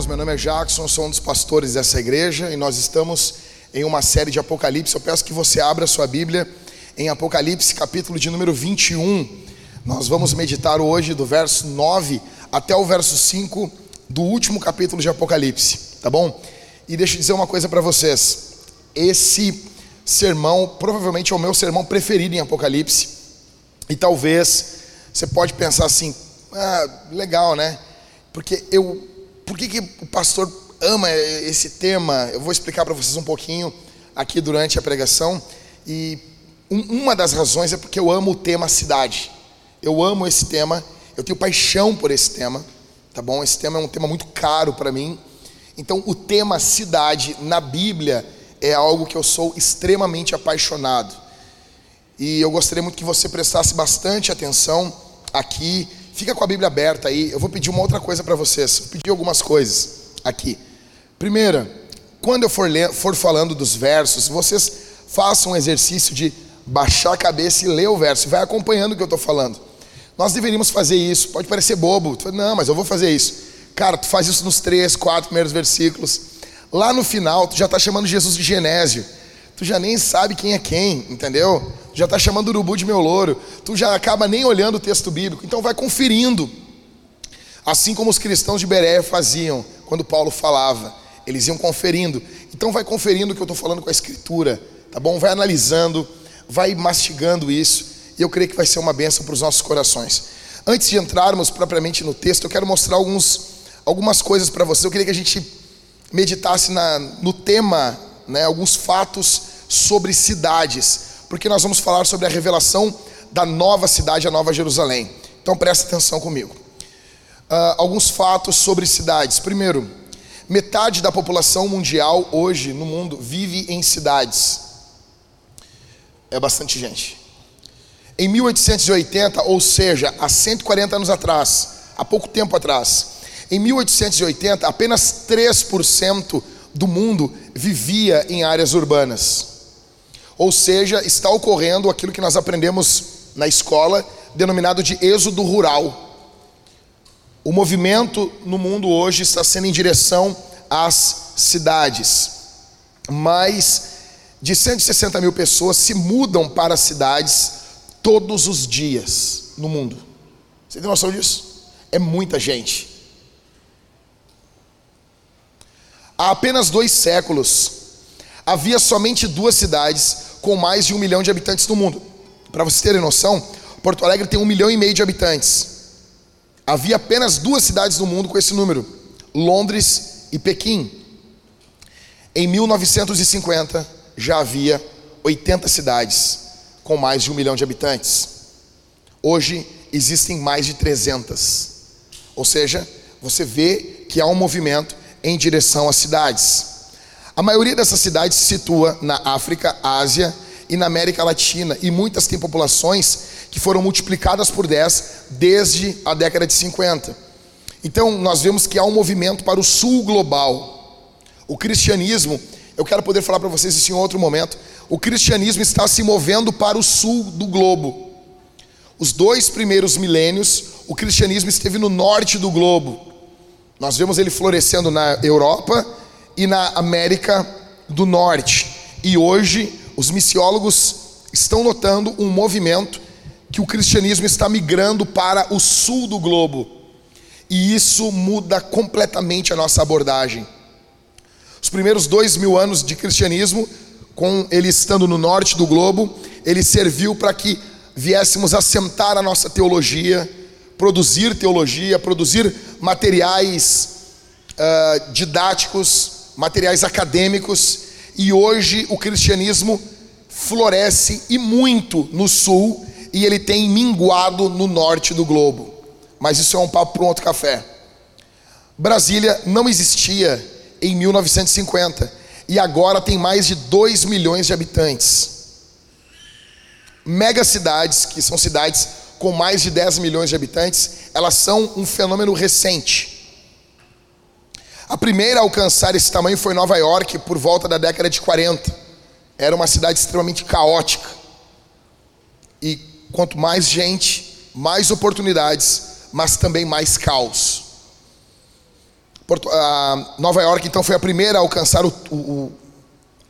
irmãos. Meu nome é Jackson, sou um dos pastores dessa igreja e nós estamos em uma série de Apocalipse. Eu peço que você abra sua Bíblia em Apocalipse, capítulo de número 21. Nós vamos meditar hoje do verso 9 até o verso 5 do último capítulo de Apocalipse, tá bom? E deixa eu dizer uma coisa para vocês. Esse sermão provavelmente é o meu sermão preferido em Apocalipse. E talvez você pode pensar assim: ah, legal, né? Porque eu, por que, que o pastor ama esse tema? Eu vou explicar para vocês um pouquinho aqui durante a pregação. E um, uma das razões é porque eu amo o tema cidade. Eu amo esse tema, eu tenho paixão por esse tema, tá bom? Esse tema é um tema muito caro para mim. Então, o tema cidade na Bíblia é algo que eu sou extremamente apaixonado. E eu gostaria muito que você prestasse bastante atenção aqui Fica com a Bíblia aberta aí. Eu vou pedir uma outra coisa para vocês. Vou pedir algumas coisas aqui. Primeira, quando eu for, ler, for falando dos versos, vocês façam um exercício de baixar a cabeça e ler o verso. Vai acompanhando o que eu estou falando. Nós deveríamos fazer isso. Pode parecer bobo. Não, mas eu vou fazer isso. Cara, tu faz isso nos três, quatro primeiros versículos. Lá no final, tu já está chamando Jesus de Genésio. Tu já nem sabe quem é quem, entendeu? Já está chamando o urubu de meu louro, tu já acaba nem olhando o texto bíblico, então vai conferindo. Assim como os cristãos de Berea faziam quando Paulo falava, eles iam conferindo. Então vai conferindo o que eu estou falando com a escritura, tá bom? Vai analisando, vai mastigando isso, e eu creio que vai ser uma benção para os nossos corações. Antes de entrarmos propriamente no texto, eu quero mostrar alguns, algumas coisas para vocês. Eu queria que a gente meditasse na, no tema, né, alguns fatos sobre cidades porque nós vamos falar sobre a revelação da nova cidade, a Nova Jerusalém. Então presta atenção comigo. Uh, alguns fatos sobre cidades. Primeiro, metade da população mundial hoje no mundo vive em cidades. É bastante gente. Em 1880, ou seja, há 140 anos atrás, há pouco tempo atrás, em 1880, apenas 3% do mundo vivia em áreas urbanas. Ou seja, está ocorrendo aquilo que nós aprendemos na escola, denominado de êxodo rural. O movimento no mundo hoje está sendo em direção às cidades. Mais de 160 mil pessoas se mudam para as cidades todos os dias no mundo. Você tem noção disso? É muita gente. Há apenas dois séculos, havia somente duas cidades com mais de um milhão de habitantes no mundo. Para vocês terem noção, Porto Alegre tem um milhão e meio de habitantes. Havia apenas duas cidades no mundo com esse número: Londres e Pequim. Em 1950 já havia 80 cidades com mais de um milhão de habitantes. Hoje existem mais de 300. Ou seja, você vê que há um movimento em direção às cidades. A maioria dessas cidades se situa na África, Ásia e na América Latina, e muitas têm populações que foram multiplicadas por 10 desde a década de 50. Então, nós vemos que há um movimento para o sul global. O cristianismo, eu quero poder falar para vocês isso em outro momento. O cristianismo está se movendo para o sul do globo. Os dois primeiros milênios, o cristianismo esteve no norte do globo. Nós vemos ele florescendo na Europa e na América do Norte. E hoje os missiólogos estão notando um movimento que o cristianismo está migrando para o sul do globo. E isso muda completamente a nossa abordagem. Os primeiros dois mil anos de cristianismo, com ele estando no norte do globo, ele serviu para que viéssemos assentar a nossa teologia, produzir teologia, produzir materiais uh, didáticos, materiais acadêmicos, e hoje o cristianismo floresce e muito no sul, e ele tem minguado no norte do globo. Mas isso é um papo para um outro café. Brasília não existia em 1950 e agora tem mais de 2 milhões de habitantes. Megacidades, que são cidades com mais de 10 milhões de habitantes, elas são um fenômeno recente. A primeira a alcançar esse tamanho foi Nova York, por volta da década de 40. Era uma cidade extremamente caótica. E quanto mais gente, mais oportunidades, mas também mais caos. Porto, Nova York, então, foi a primeira a alcançar o, o,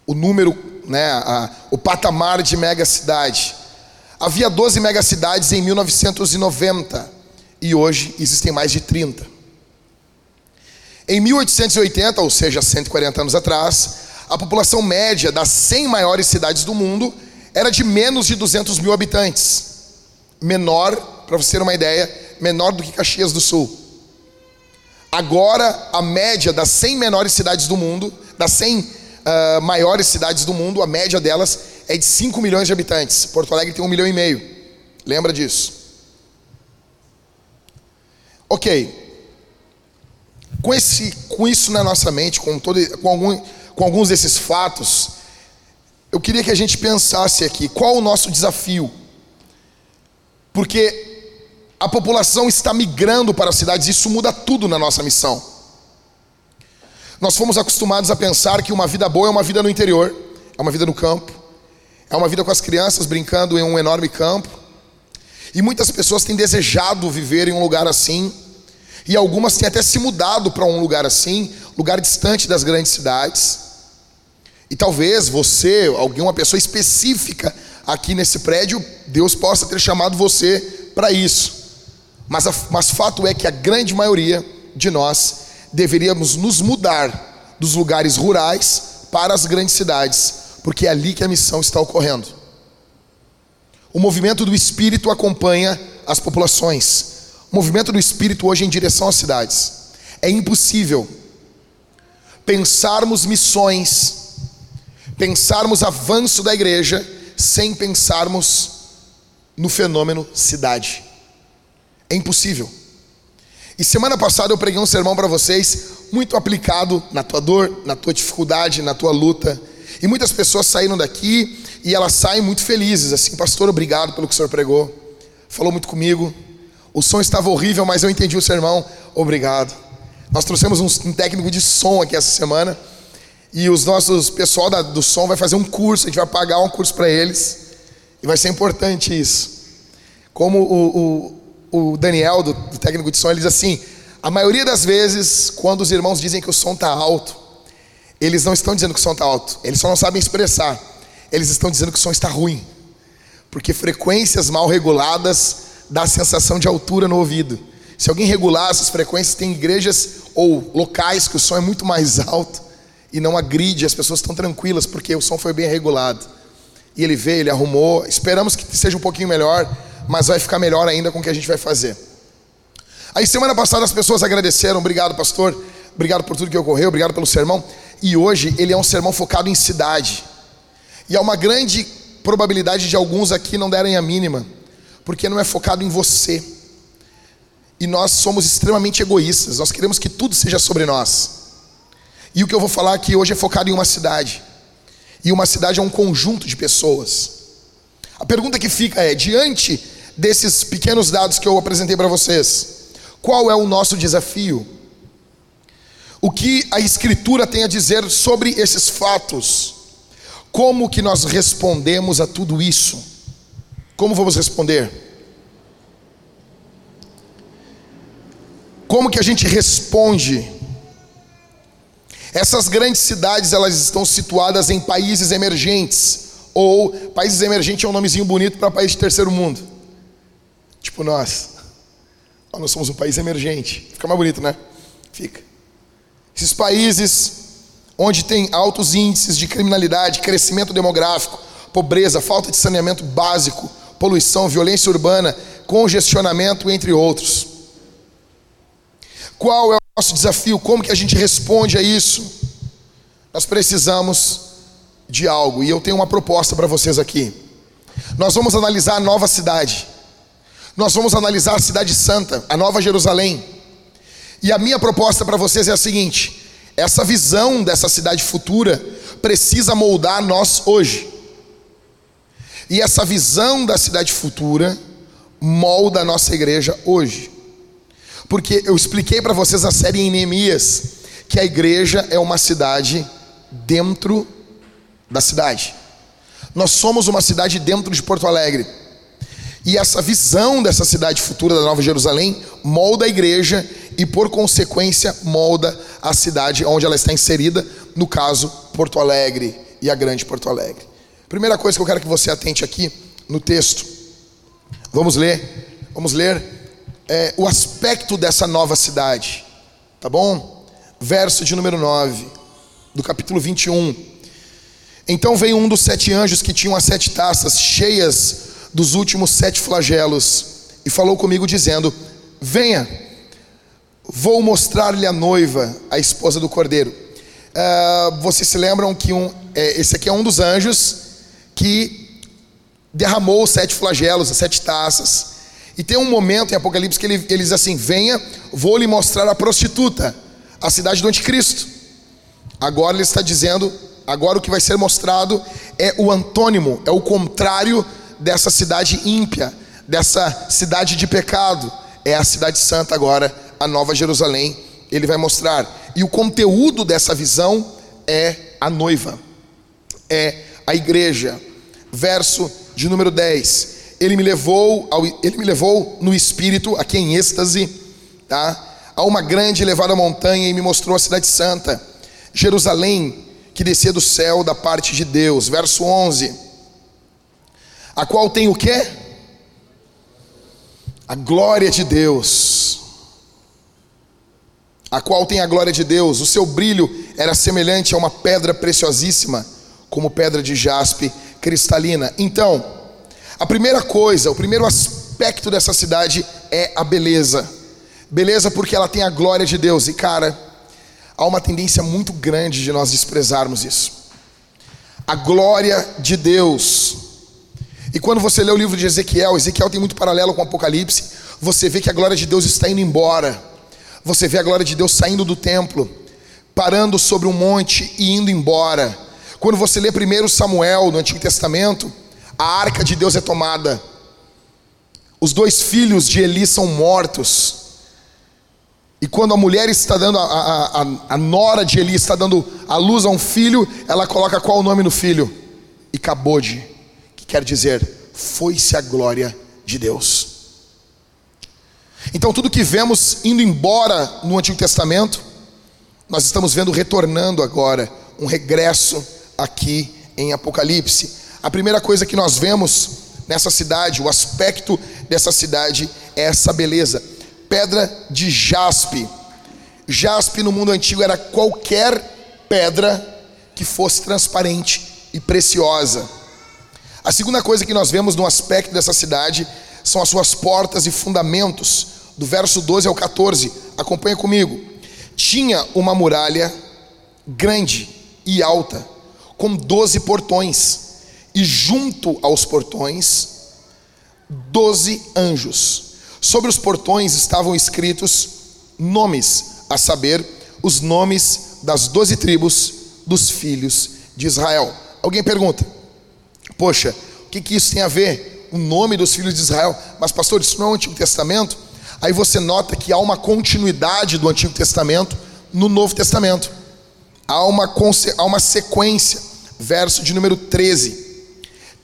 o número, né, a, o patamar de megacidade. Havia 12 megacidades em 1990 e hoje existem mais de 30. Em 1880, ou seja, 140 anos atrás, a população média das 100 maiores cidades do mundo era de menos de 200 mil habitantes. Menor, para você ter uma ideia, menor do que Caxias do Sul. Agora, a média das 100 menores cidades do mundo, das 100 uh, ah, maiores cidades do mundo, a média delas é de 5 milhões de habitantes. Porto Alegre tem 1 milhão e meio. Lembra disso? Ok. Com, esse, com isso na nossa mente, com, todo, com, algum, com alguns desses fatos, eu queria que a gente pensasse aqui: qual o nosso desafio? Porque a população está migrando para as cidades, isso muda tudo na nossa missão. Nós fomos acostumados a pensar que uma vida boa é uma vida no interior, é uma vida no campo, é uma vida com as crianças brincando em um enorme campo. E muitas pessoas têm desejado viver em um lugar assim, e algumas têm até se mudado para um lugar assim, lugar distante das grandes cidades. E talvez você, alguma pessoa específica aqui nesse prédio, Deus possa ter chamado você para isso. Mas, a, mas fato é que a grande maioria de nós deveríamos nos mudar dos lugares rurais para as grandes cidades, porque é ali que a missão está ocorrendo. O movimento do Espírito acompanha as populações. Movimento do Espírito hoje em direção às cidades. É impossível pensarmos missões, pensarmos avanço da igreja, sem pensarmos no fenômeno cidade. É impossível. E semana passada eu preguei um sermão para vocês muito aplicado na tua dor, na tua dificuldade, na tua luta. E muitas pessoas saíram daqui e elas saem muito felizes, assim, pastor, obrigado pelo que o senhor pregou. Falou muito comigo. O som estava horrível, mas eu entendi o sermão. Obrigado. Nós trouxemos um, técnico de som aqui essa semana. E os nossos pessoal da, do som vai fazer um curso, a gente vai pagar um curso para eles. E vai ser importante isso. Como o, o o Daniel, do, do técnico de som, ele diz assim: a maioria das vezes, quando os irmãos dizem que o som está alto, eles não estão dizendo que o som está alto, eles só não sabem expressar. Eles estão dizendo que o som está ruim, porque frequências mal reguladas dá a sensação de altura no ouvido. Se alguém regular essas frequências, tem igrejas ou locais que o som é muito mais alto e não agride, as pessoas estão tranquilas porque o som foi bem regulado. E ele veio, ele arrumou. Esperamos que seja um pouquinho melhor mas vai ficar melhor ainda com o que a gente vai fazer. Aí semana passada as pessoas agradeceram, obrigado pastor, obrigado por tudo que ocorreu, obrigado pelo sermão. E hoje ele é um sermão focado em cidade. E há uma grande probabilidade de alguns aqui não derem a mínima, porque não é focado em você. E nós somos extremamente egoístas, nós queremos que tudo seja sobre nós. E o que eu vou falar aqui hoje é focado em uma cidade. E uma cidade é um conjunto de pessoas. A pergunta que fica é: diante desses pequenos dados que eu apresentei para vocês, qual é o nosso desafio? O que a Escritura tem a dizer sobre esses fatos? Como que nós respondemos a tudo isso? Como vamos responder? Como que a gente responde? Essas grandes cidades, elas estão situadas em países emergentes, ou países emergentes é um nomezinho bonito para país de terceiro mundo. Tipo nós. Nós somos um país emergente. Fica mais bonito, né? Fica. Esses países onde tem altos índices de criminalidade, crescimento demográfico, pobreza, falta de saneamento básico, poluição, violência urbana, congestionamento, entre outros. Qual é o nosso desafio? Como que a gente responde a isso? Nós precisamos de algo e eu tenho uma proposta para vocês aqui. Nós vamos analisar a nova cidade. Nós vamos analisar a cidade santa, a Nova Jerusalém. E a minha proposta para vocês é a seguinte: essa visão dessa cidade futura precisa moldar nós hoje. E essa visão da cidade futura molda a nossa igreja hoje. Porque eu expliquei para vocês na série em Neemias que a igreja é uma cidade dentro da cidade. Nós somos uma cidade dentro de Porto Alegre. E essa visão dessa cidade futura da Nova Jerusalém molda a igreja e, por consequência, molda a cidade onde ela está inserida, no caso, Porto Alegre e a Grande Porto Alegre. Primeira coisa que eu quero que você atente aqui no texto. Vamos ler, vamos ler é, o aspecto dessa nova cidade, tá bom? Verso de número 9, do capítulo 21. Então veio um dos sete anjos que tinham as sete taças cheias dos últimos sete flagelos e falou comigo, dizendo: Venha, vou mostrar-lhe a noiva, a esposa do cordeiro. Uh, vocês se lembram que um, é, esse aqui é um dos anjos que derramou os sete flagelos, as sete taças. E tem um momento em Apocalipse que ele, ele diz assim: Venha, vou lhe mostrar a prostituta, a cidade do anticristo. Agora ele está dizendo: agora o que vai ser mostrado é o antônimo, é o contrário dessa cidade ímpia, dessa cidade de pecado. É a cidade santa agora, a Nova Jerusalém. Ele vai mostrar. E o conteúdo dessa visão é a noiva, é a igreja. Verso de número 10. Ele me levou, ao, ele me levou no espírito, aqui em êxtase, tá? a uma grande e elevada montanha e me mostrou a cidade santa, Jerusalém, que descia do céu da parte de Deus. Verso 11. A qual tem o quê? A glória de Deus. A qual tem a glória de Deus. O seu brilho era semelhante a uma pedra preciosíssima, como pedra de jaspe cristalina. Então, a primeira coisa, o primeiro aspecto dessa cidade é a beleza. Beleza porque ela tem a glória de Deus. E cara, há uma tendência muito grande de nós desprezarmos isso. A glória de Deus. E quando você lê o livro de Ezequiel, Ezequiel tem muito paralelo com o Apocalipse, você vê que a glória de Deus está indo embora. Você vê a glória de Deus saindo do templo, parando sobre um monte e indo embora. Quando você lê primeiro Samuel no Antigo Testamento, a arca de Deus é tomada. Os dois filhos de Eli são mortos. E quando a mulher está dando, a, a, a, a nora de Eli está dando a luz a um filho, ela coloca qual o nome no filho? Icabode, que quer dizer, foi-se a glória de Deus. Então tudo que vemos indo embora no Antigo Testamento, nós estamos vendo retornando agora, um regresso aqui em Apocalipse. A primeira coisa que nós vemos nessa cidade, o aspecto dessa cidade é essa beleza. Pedra de jaspe. Jaspe no mundo antigo era qualquer pedra que fosse transparente e preciosa. A segunda coisa que nós vemos no aspecto dessa cidade são as suas portas e fundamentos, do verso 12 ao 14. Acompanha comigo. Tinha uma muralha grande e alta, com doze portões e junto aos portões, doze anjos. Sobre os portões estavam escritos nomes, a saber, os nomes das doze tribos dos filhos de Israel. Alguém pergunta, poxa, o que, que isso tem a ver? O nome dos filhos de Israel? Mas, pastor, isso não é o Antigo Testamento? Aí você nota que há uma continuidade do Antigo Testamento no Novo Testamento. Há uma, há uma sequência, verso de número 13.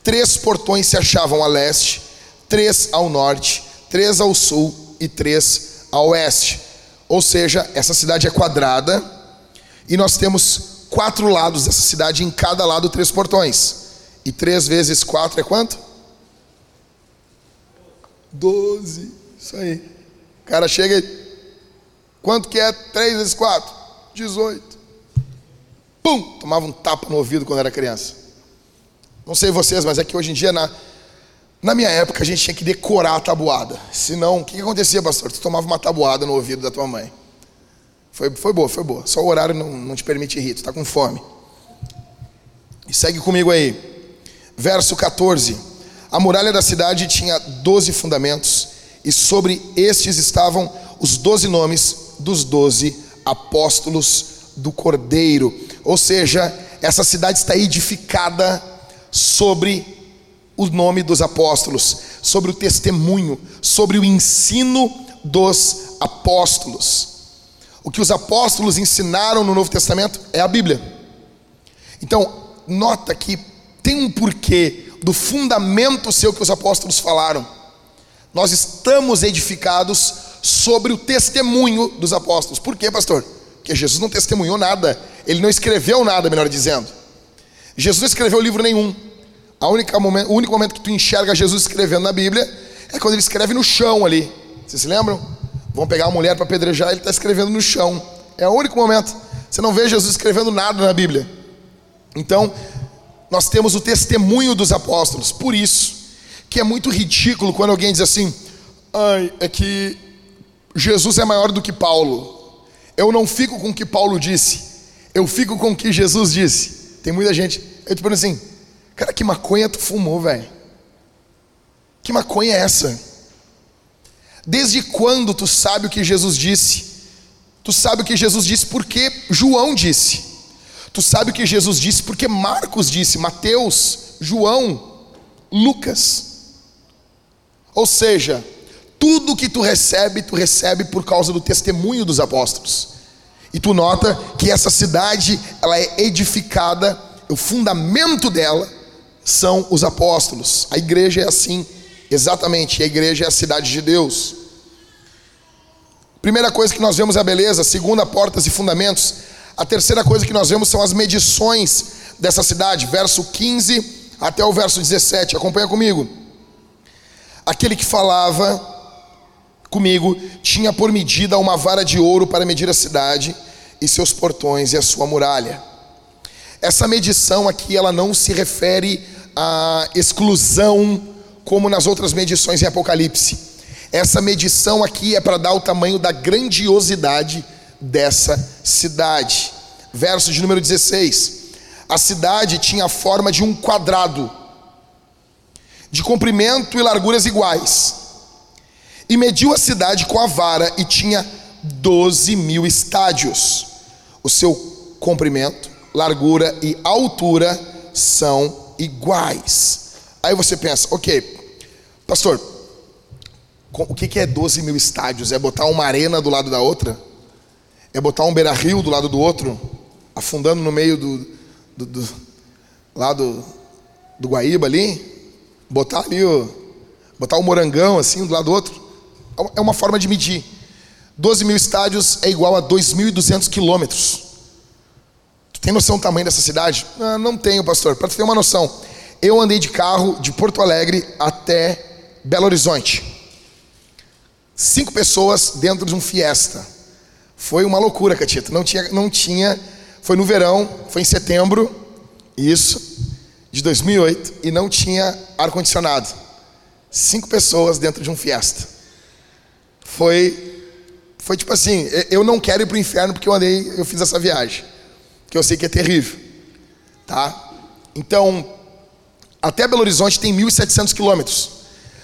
Três portões se achavam a leste, três ao norte, três ao sul e três ao oeste. Ou seja, essa cidade é quadrada e nós temos quatro lados dessa cidade, em cada lado três portões. E três vezes quatro é quanto? Doze. Isso aí. O cara chega e. Quanto que é três vezes quatro? Dezoito. Pum! Tomava um tapa no ouvido quando era criança. Não sei vocês, mas é que hoje em dia, na, na minha época, a gente tinha que decorar a tabuada. Senão, o que, que acontecia, pastor? Tu tomava uma tabuada no ouvido da tua mãe. Foi, foi boa, foi boa. Só o horário não, não te permite rir, tu está com fome. E segue comigo aí. Verso 14. A muralha da cidade tinha doze fundamentos, e sobre estes estavam os doze nomes dos doze apóstolos do Cordeiro. Ou seja, essa cidade está edificada sobre o nome dos apóstolos, sobre o testemunho, sobre o ensino dos apóstolos. O que os apóstolos ensinaram no Novo Testamento é a Bíblia. Então, nota que tem um porquê do fundamento seu que os apóstolos falaram. Nós estamos edificados sobre o testemunho dos apóstolos. Por quê, pastor? Porque Jesus não testemunhou nada, ele não escreveu nada, melhor dizendo. Jesus não escreveu livro nenhum. A única momento, o único momento que tu enxerga Jesus escrevendo na Bíblia é quando ele escreve no chão ali. Vocês se lembram? Vão pegar a mulher para apedrejar, ele está escrevendo no chão. É o único momento. Você não vê Jesus escrevendo nada na Bíblia. Então, nós temos o testemunho dos apóstolos. Por isso que é muito ridículo quando alguém diz assim: "Ai, é que Jesus é maior do que Paulo". Eu não fico com o que Paulo disse. Eu fico com o que Jesus disse. Tem muita gente, eu te pergunto assim: "Cara, que maconha tu fumou, velho? Que maconha é essa?" Desde quando tu sabe o que Jesus disse? Tu sabe o que Jesus disse porque João disse. Tu sabe o que Jesus disse porque Marcos disse, Mateus, João, Lucas. Ou seja, tudo que tu recebe, tu recebe por causa do testemunho dos apóstolos. E tu nota que essa cidade, ela é edificada, o fundamento dela são os apóstolos. A igreja é assim, exatamente, a igreja é a cidade de Deus. Primeira coisa que nós vemos é a beleza, segunda, portas e fundamentos. A terceira coisa que nós vemos são as medições dessa cidade, verso 15 até o verso 17. Acompanha comigo. Aquele que falava comigo tinha por medida uma vara de ouro para medir a cidade e seus portões e a sua muralha. Essa medição aqui ela não se refere à exclusão como nas outras medições em Apocalipse essa medição aqui é para dar o tamanho da grandiosidade dessa cidade. Verso de número 16. A cidade tinha a forma de um quadrado, de comprimento e larguras iguais. E mediu a cidade com a vara e tinha 12 mil estádios. O seu comprimento, largura e altura são iguais. Aí você pensa, ok, pastor, o que é 12 mil estádios? É botar uma arena do lado da outra? É botar um beira-rio do lado do outro? Afundando no meio do, do, do lado do Guaíba ali? Botar ali o. Botar o morangão assim do lado do outro? É uma forma de medir. 12 mil estádios é igual a 2.200 quilômetros. Tu tem noção do tamanho dessa cidade? Ah, não tenho, pastor. Para ter uma noção, eu andei de carro de Porto Alegre até Belo Horizonte. Cinco pessoas dentro de um Fiesta. Foi uma loucura, Catita. Não tinha, não tinha. Foi no verão, foi em setembro, isso, de 2008, e não tinha ar condicionado. Cinco pessoas dentro de um Fiesta. Foi, foi tipo assim. Eu não quero ir para o inferno porque eu andei, eu fiz essa viagem, que eu sei que é terrível, tá? Então, até Belo Horizonte tem 1.700 quilômetros.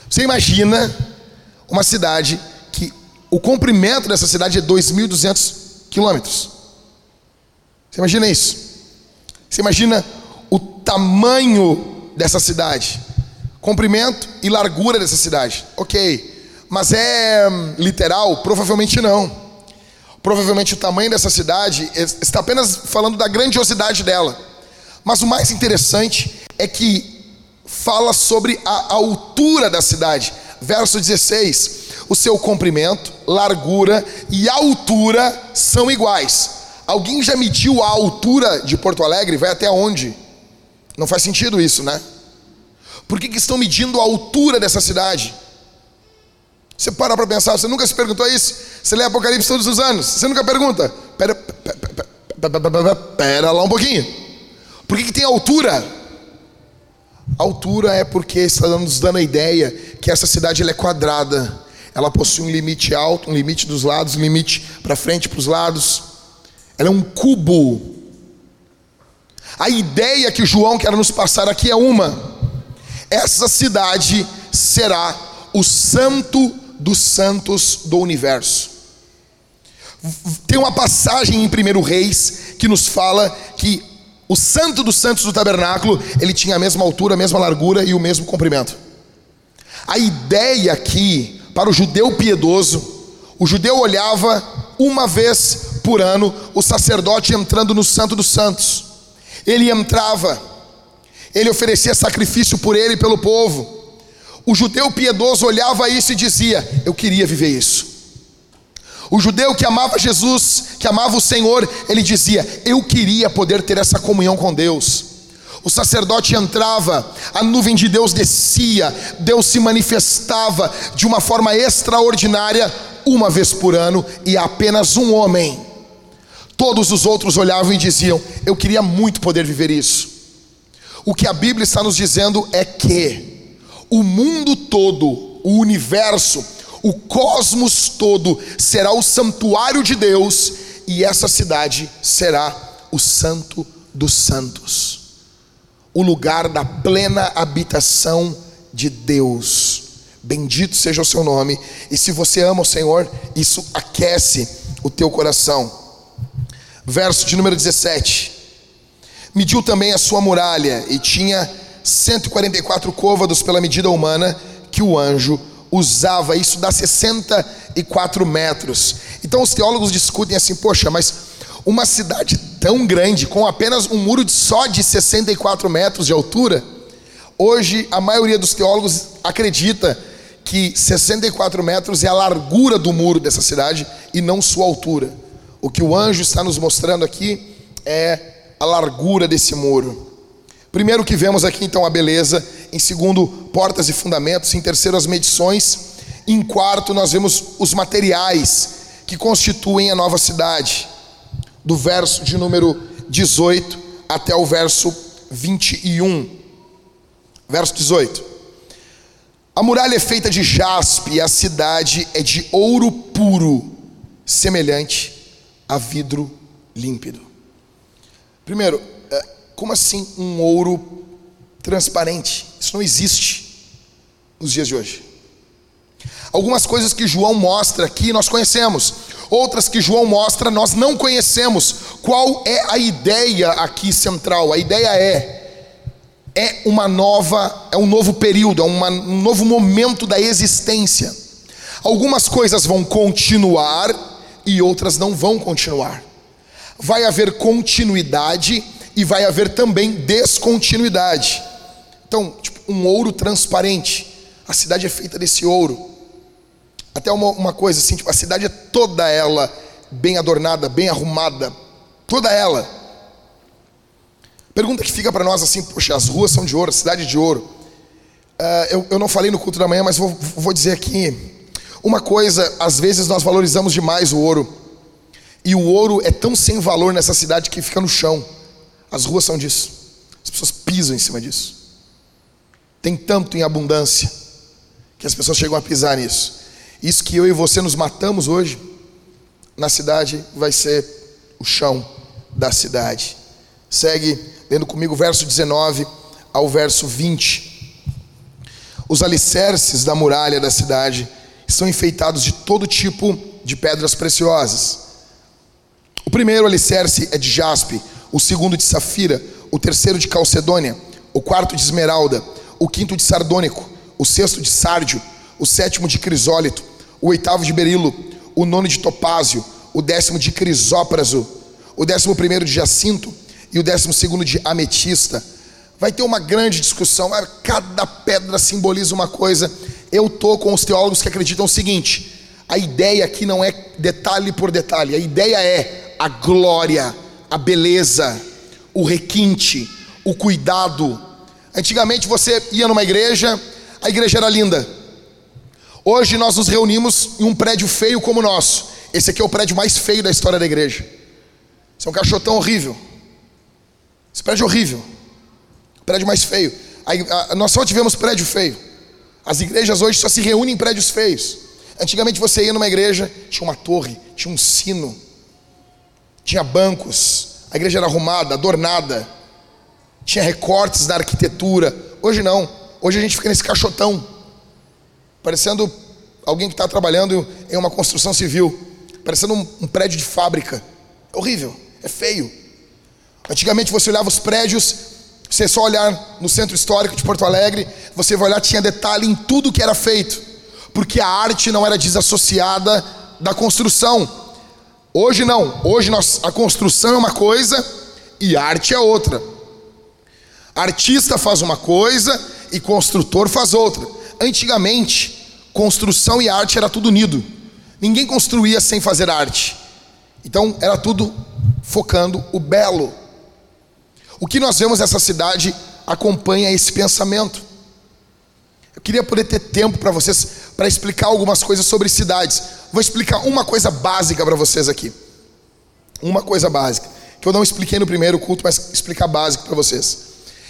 Você imagina uma cidade que o comprimento dessa cidade é 2.200 quilômetros. Você imagina isso? Você imagina o tamanho dessa cidade, comprimento e largura dessa cidade. Ok, mas é hum, literal? Provavelmente não. Provavelmente o tamanho dessa cidade está apenas falando da grandiosidade dela. Mas o mais interessante é que fala sobre a altura da cidade verso 16: o seu comprimento, largura e altura são iguais. Alguém já mediu a altura de Porto Alegre? Vai até onde? Não faz sentido isso, né? Por que, que estão medindo a altura dessa cidade? Você para para pensar, você nunca se perguntou isso? Você lê Apocalipse todos os anos, você nunca pergunta? Pera, pera, pera, pera, lá um pouquinho. Por que, que tem altura? Altura é porque está nos dando a ideia que essa cidade é quadrada. Ela possui um limite alto, um limite dos lados, um limite para frente, para os lados. Ela é um cubo. A ideia que João quer nos passar aqui é uma: essa cidade será o santo dos santos do universo. Tem uma passagem em 1 Reis que nos fala que o santo dos santos do tabernáculo, ele tinha a mesma altura, a mesma largura e o mesmo comprimento. A ideia aqui, para o judeu piedoso, o judeu olhava uma vez por ano o sacerdote entrando no santo dos santos. Ele entrava, ele oferecia sacrifício por ele e pelo povo. O judeu piedoso olhava isso e dizia: Eu queria viver isso. O judeu que amava Jesus, que amava o Senhor, ele dizia: Eu queria poder ter essa comunhão com Deus. O sacerdote entrava, a nuvem de Deus descia, Deus se manifestava de uma forma extraordinária, uma vez por ano, e apenas um homem. Todos os outros olhavam e diziam: Eu queria muito poder viver isso. O que a Bíblia está nos dizendo é que o mundo todo, o universo, o cosmos todo será o santuário de Deus e essa cidade será o Santo dos Santos o lugar da plena habitação de Deus. Bendito seja o seu nome. E se você ama o Senhor, isso aquece o teu coração. Verso de número 17. Mediu também a sua muralha e tinha 144 côvados pela medida humana que o anjo usava. Isso dá 64 metros. Então os teólogos discutem assim: poxa, mas uma cidade tão grande, com apenas um muro só de 64 metros de altura, hoje a maioria dos teólogos acredita que 64 metros é a largura do muro dessa cidade e não sua altura. O que o anjo está nos mostrando aqui é a largura desse muro. Primeiro que vemos aqui então a beleza, em segundo, portas e fundamentos, em terceiro as medições, em quarto nós vemos os materiais que constituem a nova cidade do verso de número 18 até o verso 21. Verso 18. A muralha é feita de jaspe e a cidade é de ouro puro, semelhante a vidro límpido. Primeiro, como assim um ouro transparente? Isso não existe nos dias de hoje. Algumas coisas que João mostra aqui nós conhecemos, outras que João mostra nós não conhecemos. Qual é a ideia aqui central? A ideia é é uma nova, é um novo período, é uma, um novo momento da existência. Algumas coisas vão continuar e outras não vão continuar. Vai haver continuidade e vai haver também descontinuidade. Então, tipo, um ouro transparente. A cidade é feita desse ouro. Até uma, uma coisa assim, tipo, a cidade é toda ela bem adornada, bem arrumada, toda ela. Pergunta que fica para nós assim, poxa, as ruas são de ouro, a cidade de ouro. Uh, eu, eu não falei no culto da manhã, mas vou, vou dizer aqui. Uma coisa, às vezes nós valorizamos demais o ouro. E o ouro é tão sem valor nessa cidade que fica no chão. As ruas são disso. As pessoas pisam em cima disso. Tem tanto em abundância que as pessoas chegam a pisar nisso. Isso que eu e você nos matamos hoje, na cidade, vai ser o chão da cidade. Segue lendo comigo o verso 19 ao verso 20. Os alicerces da muralha da cidade são enfeitados de todo tipo de pedras preciosas. O primeiro alicerce é de jaspe, o segundo de safira, o terceiro de calcedônia, o quarto de esmeralda, o quinto de sardônico, o sexto de sárdio, o sétimo de crisólito, o oitavo de berilo, o nono de topázio, o décimo de crisópraso, o décimo primeiro de jacinto e o décimo segundo de ametista. Vai ter uma grande discussão, cada pedra simboliza uma coisa. Eu tô com os teólogos que acreditam o seguinte: a ideia aqui não é detalhe por detalhe, a ideia é a glória, a beleza, o requinte, o cuidado. Antigamente você ia numa igreja, a igreja era linda, Hoje nós nos reunimos em um prédio feio como o nosso. Esse aqui é o prédio mais feio da história da igreja. Esse é um cachotão horrível. Esse prédio é horrível. O prédio mais feio. A, a, nós só tivemos prédio feio. As igrejas hoje só se reúnem em prédios feios. Antigamente você ia numa igreja, tinha uma torre, tinha um sino, tinha bancos, a igreja era arrumada, adornada, tinha recortes da arquitetura. Hoje não. Hoje a gente fica nesse cachotão parecendo alguém que está trabalhando em uma construção civil, parecendo um, um prédio de fábrica. É horrível, é feio. Antigamente você olhava os prédios, você só olhar no centro histórico de Porto Alegre, você vai olhar, tinha detalhe em tudo que era feito, porque a arte não era desassociada da construção. Hoje não, hoje nós, a construção é uma coisa e arte é outra. Artista faz uma coisa e construtor faz outra. Antigamente, construção e arte era tudo unido. Ninguém construía sem fazer arte. Então era tudo focando o belo. O que nós vemos nessa cidade acompanha esse pensamento. Eu queria poder ter tempo para vocês para explicar algumas coisas sobre cidades. Vou explicar uma coisa básica para vocês aqui. Uma coisa básica que eu não expliquei no primeiro culto, mas explicar básico para vocês.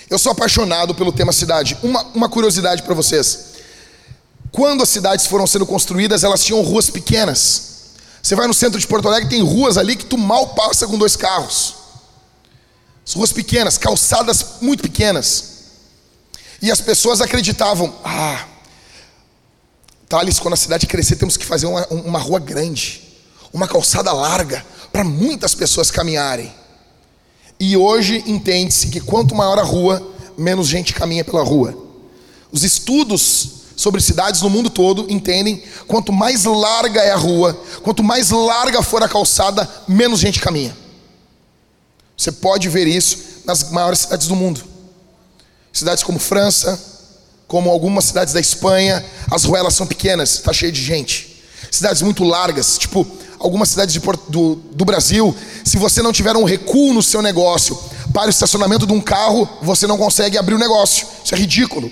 Eu sou apaixonado pelo tema cidade. Uma, uma curiosidade para vocês. Quando as cidades foram sendo construídas, elas tinham ruas pequenas. Você vai no centro de Porto Alegre, tem ruas ali que tu mal passa com dois carros. As ruas pequenas, calçadas muito pequenas. E as pessoas acreditavam: ah, Thales, quando a cidade crescer, temos que fazer uma, uma rua grande, uma calçada larga, para muitas pessoas caminharem. E hoje entende-se que quanto maior a rua, menos gente caminha pela rua. Os estudos sobre cidades no mundo todo entendem quanto mais larga é a rua, quanto mais larga for a calçada, menos gente caminha. Você pode ver isso nas maiores cidades do mundo. Cidades como França, como algumas cidades da Espanha, as ruelas são pequenas, está cheio de gente. Cidades muito largas, tipo algumas cidades do, do Brasil, se você não tiver um recuo no seu negócio para o estacionamento de um carro, você não consegue abrir o negócio. Isso é ridículo.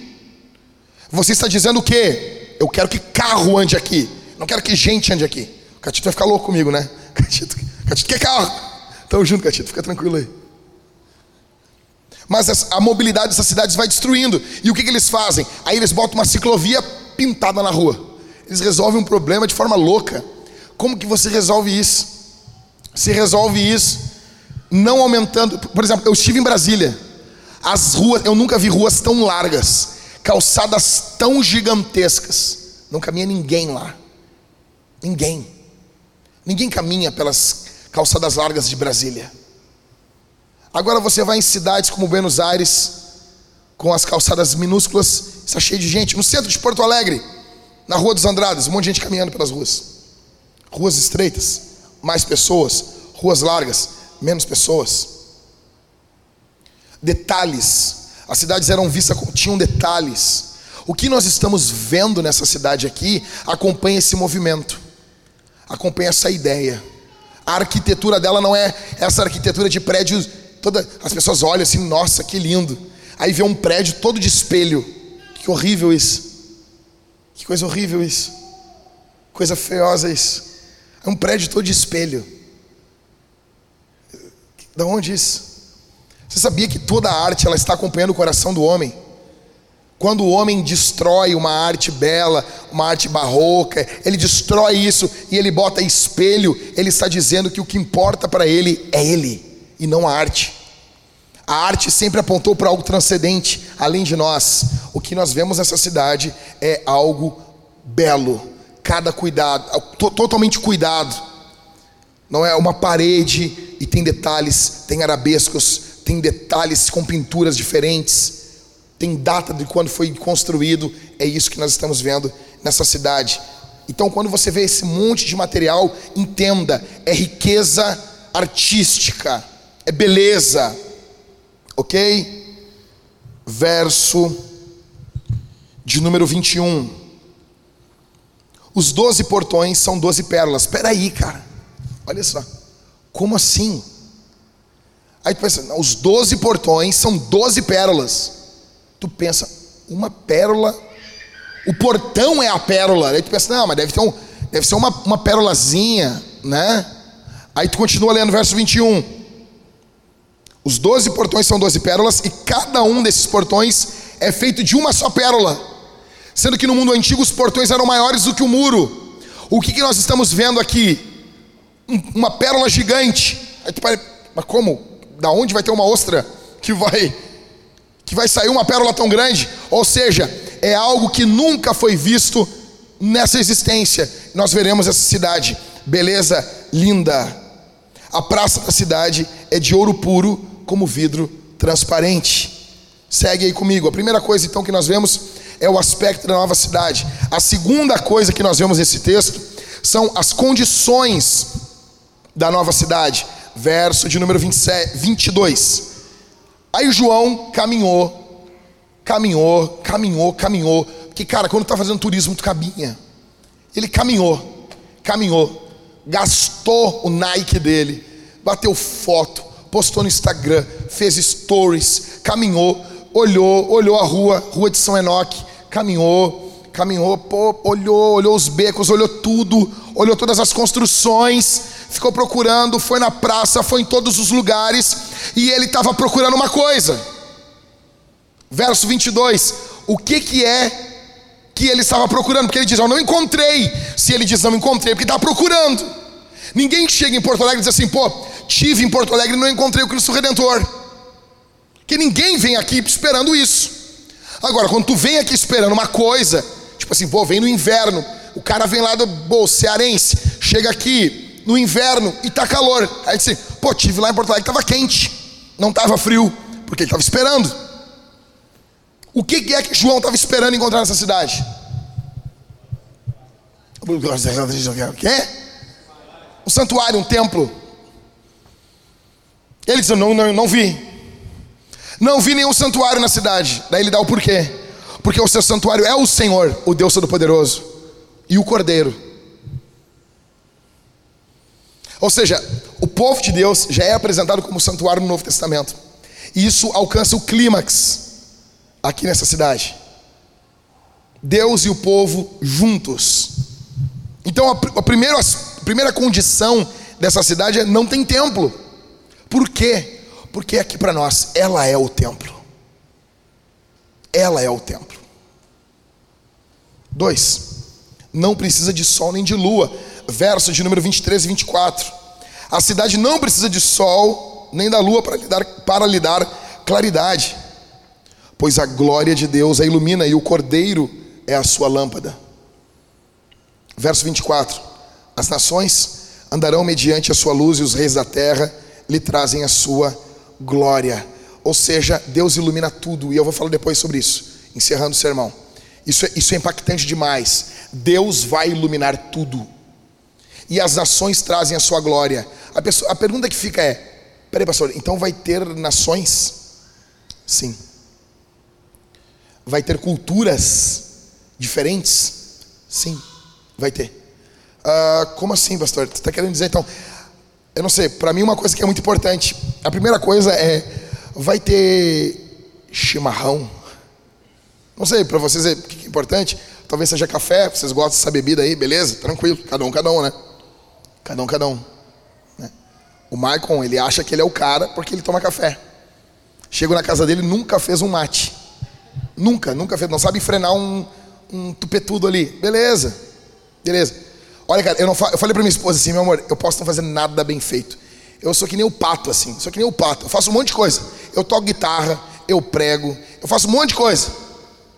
Você está dizendo o quê? Eu quero que carro ande aqui, não quero que gente ande aqui. O Catito vai ficar louco comigo, né? Catito, Catito quer carro. Tamo junto, Catito, fica tranquilo aí. Mas a mobilidade dessas cidades vai destruindo. E o que, que eles fazem? Aí eles botam uma ciclovia pintada na rua. Eles resolvem um problema de forma louca. Como que você resolve isso? Se resolve isso não aumentando. Por exemplo, eu estive em Brasília. As ruas, eu nunca vi ruas tão largas calçadas tão gigantescas. Não caminha ninguém lá. Ninguém. Ninguém caminha pelas calçadas largas de Brasília. Agora você vai em cidades como Buenos Aires, com as calçadas minúsculas, está cheio de gente. No centro de Porto Alegre, na Rua dos Andrades, um monte de gente caminhando pelas ruas. Ruas estreitas, mais pessoas. Ruas largas, menos pessoas. Detalhes as cidades eram vistas, tinham detalhes. O que nós estamos vendo nessa cidade aqui acompanha esse movimento, acompanha essa ideia. A arquitetura dela não é essa arquitetura de prédios. Toda, as pessoas olham assim, nossa, que lindo. Aí vê um prédio todo de espelho. Que horrível isso. Que coisa horrível isso. Coisa feiosa isso. É um prédio todo de espelho. Da onde isso? Você sabia que toda a arte ela está acompanhando o coração do homem? Quando o homem destrói uma arte bela, uma arte barroca, ele destrói isso e ele bota espelho, ele está dizendo que o que importa para ele é ele e não a arte. A arte sempre apontou para algo transcendente, além de nós. O que nós vemos nessa cidade é algo belo, cada cuidado, totalmente cuidado. Não é uma parede e tem detalhes, tem arabescos, tem detalhes com pinturas diferentes, tem data de quando foi construído. É isso que nós estamos vendo nessa cidade. Então, quando você vê esse monte de material, entenda: é riqueza artística, é beleza, ok? Verso de número 21. Os doze portões são doze pérolas. Espera aí, cara. Olha só. Como assim? Aí tu pensa, os doze portões são doze pérolas. Tu pensa, uma pérola, o portão é a pérola. Aí tu pensa, não, mas deve, ter um, deve ser uma, uma pérolazinha, né? Aí tu continua lendo o verso 21. Os doze portões são doze pérolas, e cada um desses portões é feito de uma só pérola. Sendo que no mundo antigo os portões eram maiores do que o muro. O que, que nós estamos vendo aqui? uma pérola gigante. Aí tu mas como? da onde vai ter uma ostra que vai que vai sair uma pérola tão grande? Ou seja, é algo que nunca foi visto nessa existência. Nós veremos essa cidade, beleza linda. A praça da cidade é de ouro puro, como vidro transparente. Segue aí comigo. A primeira coisa então que nós vemos é o aspecto da nova cidade. A segunda coisa que nós vemos nesse texto são as condições da nova cidade verso de número 27, 22. Aí João caminhou, caminhou, caminhou, caminhou. Porque, cara, quando está fazendo turismo, tu caminha. Ele caminhou, caminhou, gastou o Nike dele, bateu foto, postou no Instagram, fez stories, caminhou, olhou, olhou a rua, rua de São Enoque, caminhou, caminhou, pô, olhou, olhou os becos, olhou tudo, olhou todas as construções, ficou procurando, foi na praça, foi em todos os lugares, e ele estava procurando uma coisa. Verso 22, o que que é que ele estava procurando? Porque ele diz, eu não encontrei. Se ele diz, não encontrei, é porque está procurando. Ninguém chega em Porto Alegre e diz assim, pô, tive em Porto Alegre e não encontrei o Cristo Redentor. Que ninguém vem aqui esperando isso. Agora, quando tu vem aqui esperando uma coisa, tipo assim, pô, vem no inverno, o cara vem lá do pô, cearense, chega aqui no inverno e tá calor. Aí diz assim, pô, tive lá em Porto Alegre, tava quente, não tava frio, porque ele estava esperando. O que, que é que João estava esperando encontrar nessa cidade? O quê? Um santuário, um templo. Ele diz: não, não, não vi. Não vi nenhum santuário na cidade. Daí ele dá o porquê. Porque o seu santuário é o Senhor, o Deus Todo-Poderoso, e o Cordeiro. Ou seja, o povo de Deus já é apresentado como santuário no Novo Testamento. E isso alcança o clímax aqui nessa cidade. Deus e o povo juntos. Então a, primeira, a primeira condição dessa cidade é não tem templo. Por quê? Porque aqui para nós, ela é o templo. Ela é o templo. Dois, não precisa de sol nem de lua. Verso de número 23 e 24. A cidade não precisa de sol nem da lua para lhe dar, para lhe dar claridade pois a glória de Deus a ilumina e o cordeiro é a sua lâmpada. Verso 24: As nações andarão mediante a sua luz e os reis da terra lhe trazem a sua glória. Ou seja, Deus ilumina tudo, e eu vou falar depois sobre isso, encerrando o sermão. Isso é, isso é impactante demais. Deus vai iluminar tudo, e as nações trazem a sua glória. A, pessoa, a pergunta que fica é: peraí, pastor, então vai ter nações? Sim vai ter culturas diferentes? Sim, vai ter. Uh, como assim, pastor? Você está querendo dizer então? Eu não sei, para mim uma coisa que é muito importante. A primeira coisa é: vai ter chimarrão. Não sei, para vocês é, que é importante? Talvez seja café, vocês gostam dessa bebida aí, beleza? Tranquilo, cada um, cada um, né? Cada um, cada um. Né? O Maicon, ele acha que ele é o cara porque ele toma café. Chego na casa dele, nunca fez um mate. Nunca, nunca fez. Não sabe frenar um, um tupetudo ali. Beleza, beleza. Olha, cara, eu, não fa... eu falei pra minha esposa assim, meu amor, eu posso não fazer nada bem feito. Eu sou que nem o pato, assim. Sou que nem o pato. Eu faço um monte de coisa. Eu toco guitarra, eu prego, eu faço um monte de coisa.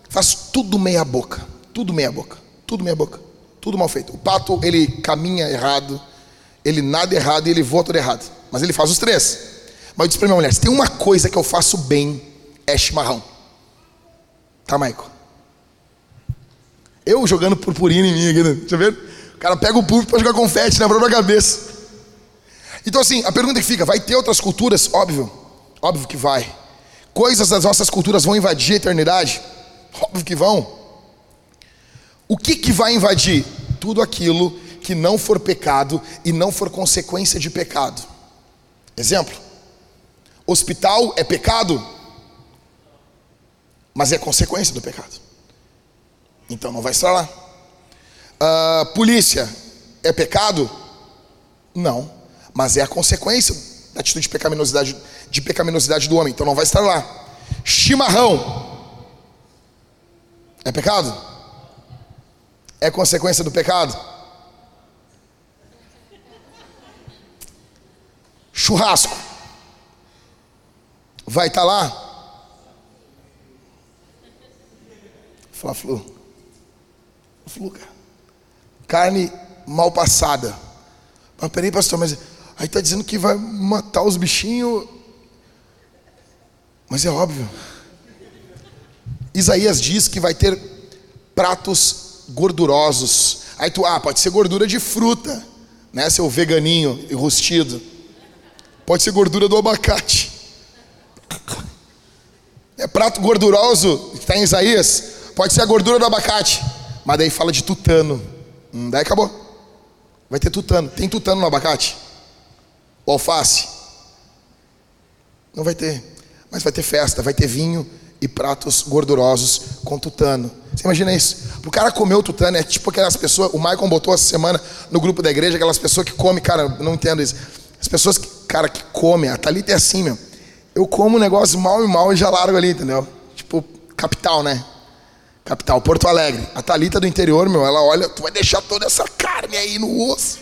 Faço tudo meia boca. Tudo meia boca. Tudo meia boca. Tudo mal feito. O pato, ele caminha errado, ele nada errado e ele voa tudo errado. Mas ele faz os três. Mas eu disse pra minha mulher: se tem uma coisa que eu faço bem, é chimarrão. Tá, Maico? Eu jogando purpurina em mim aqui, né? Eu ver. O cara pega o público para jogar confete na própria cabeça. Então, assim, a pergunta que fica: vai ter outras culturas? Óbvio. Óbvio que vai. Coisas das nossas culturas vão invadir a eternidade? Óbvio que vão. O que, que vai invadir? Tudo aquilo que não for pecado e não for consequência de pecado. Exemplo: hospital é pecado? mas é consequência do pecado. Então não vai estar lá. Uh, polícia é pecado? Não, mas é a consequência da atitude de pecaminosidade, de pecaminosidade do homem. Então não vai estar lá. Chimarrão é pecado? É consequência do pecado? Churrasco vai estar lá? Fla-Flu. Flu, cara. Carne mal passada. Mas peraí, pastor, mas aí está dizendo que vai matar os bichinhos. Mas é óbvio. Isaías diz que vai ter pratos gordurosos. Aí tu, ah, pode ser gordura de fruta, né? Seu veganinho enrustido. Pode ser gordura do abacate. É prato gorduroso que está em Isaías. Pode ser a gordura do abacate. Mas daí fala de tutano. Hum, daí acabou. Vai ter tutano. Tem tutano no abacate? O alface? Não vai ter. Mas vai ter festa, vai ter vinho e pratos gordurosos com tutano. Você imagina isso? O cara comer o tutano é tipo aquelas pessoas. O Michael botou essa semana no grupo da igreja, aquelas pessoas que comem, cara, não entendo isso. As pessoas que, cara, que comem, a Thalita é assim, meu. Eu como um negócio mal e mal e já largo ali, entendeu? Tipo, capital, né? Capital, Porto Alegre. A Thalita do interior, meu, ela olha, tu vai deixar toda essa carne aí no osso.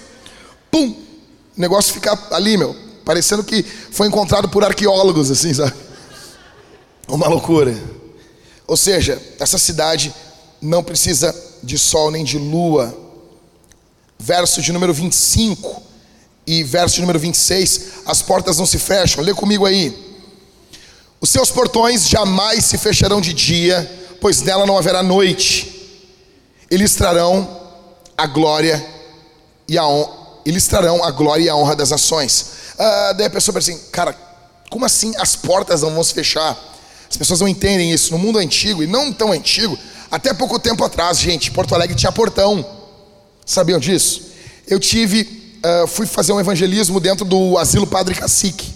Pum! O negócio fica ali, meu, parecendo que foi encontrado por arqueólogos, assim, sabe? Uma loucura. Ou seja, essa cidade não precisa de sol nem de lua. Verso de número 25 e verso de número 26, as portas não se fecham. Lê comigo aí. Os seus portões jamais se fecharão de dia, pois nela não haverá noite. Eles trarão a glória e a honra, eles trarão a glória e a honra das nações. Ah, daí a pessoa pensa assim, cara, como assim as portas não vão se fechar? As pessoas não entendem isso. No mundo antigo, e não tão antigo, até pouco tempo atrás, gente, Porto Alegre tinha portão. Sabiam disso? Eu tive, uh, fui fazer um evangelismo dentro do Asilo Padre Cacique,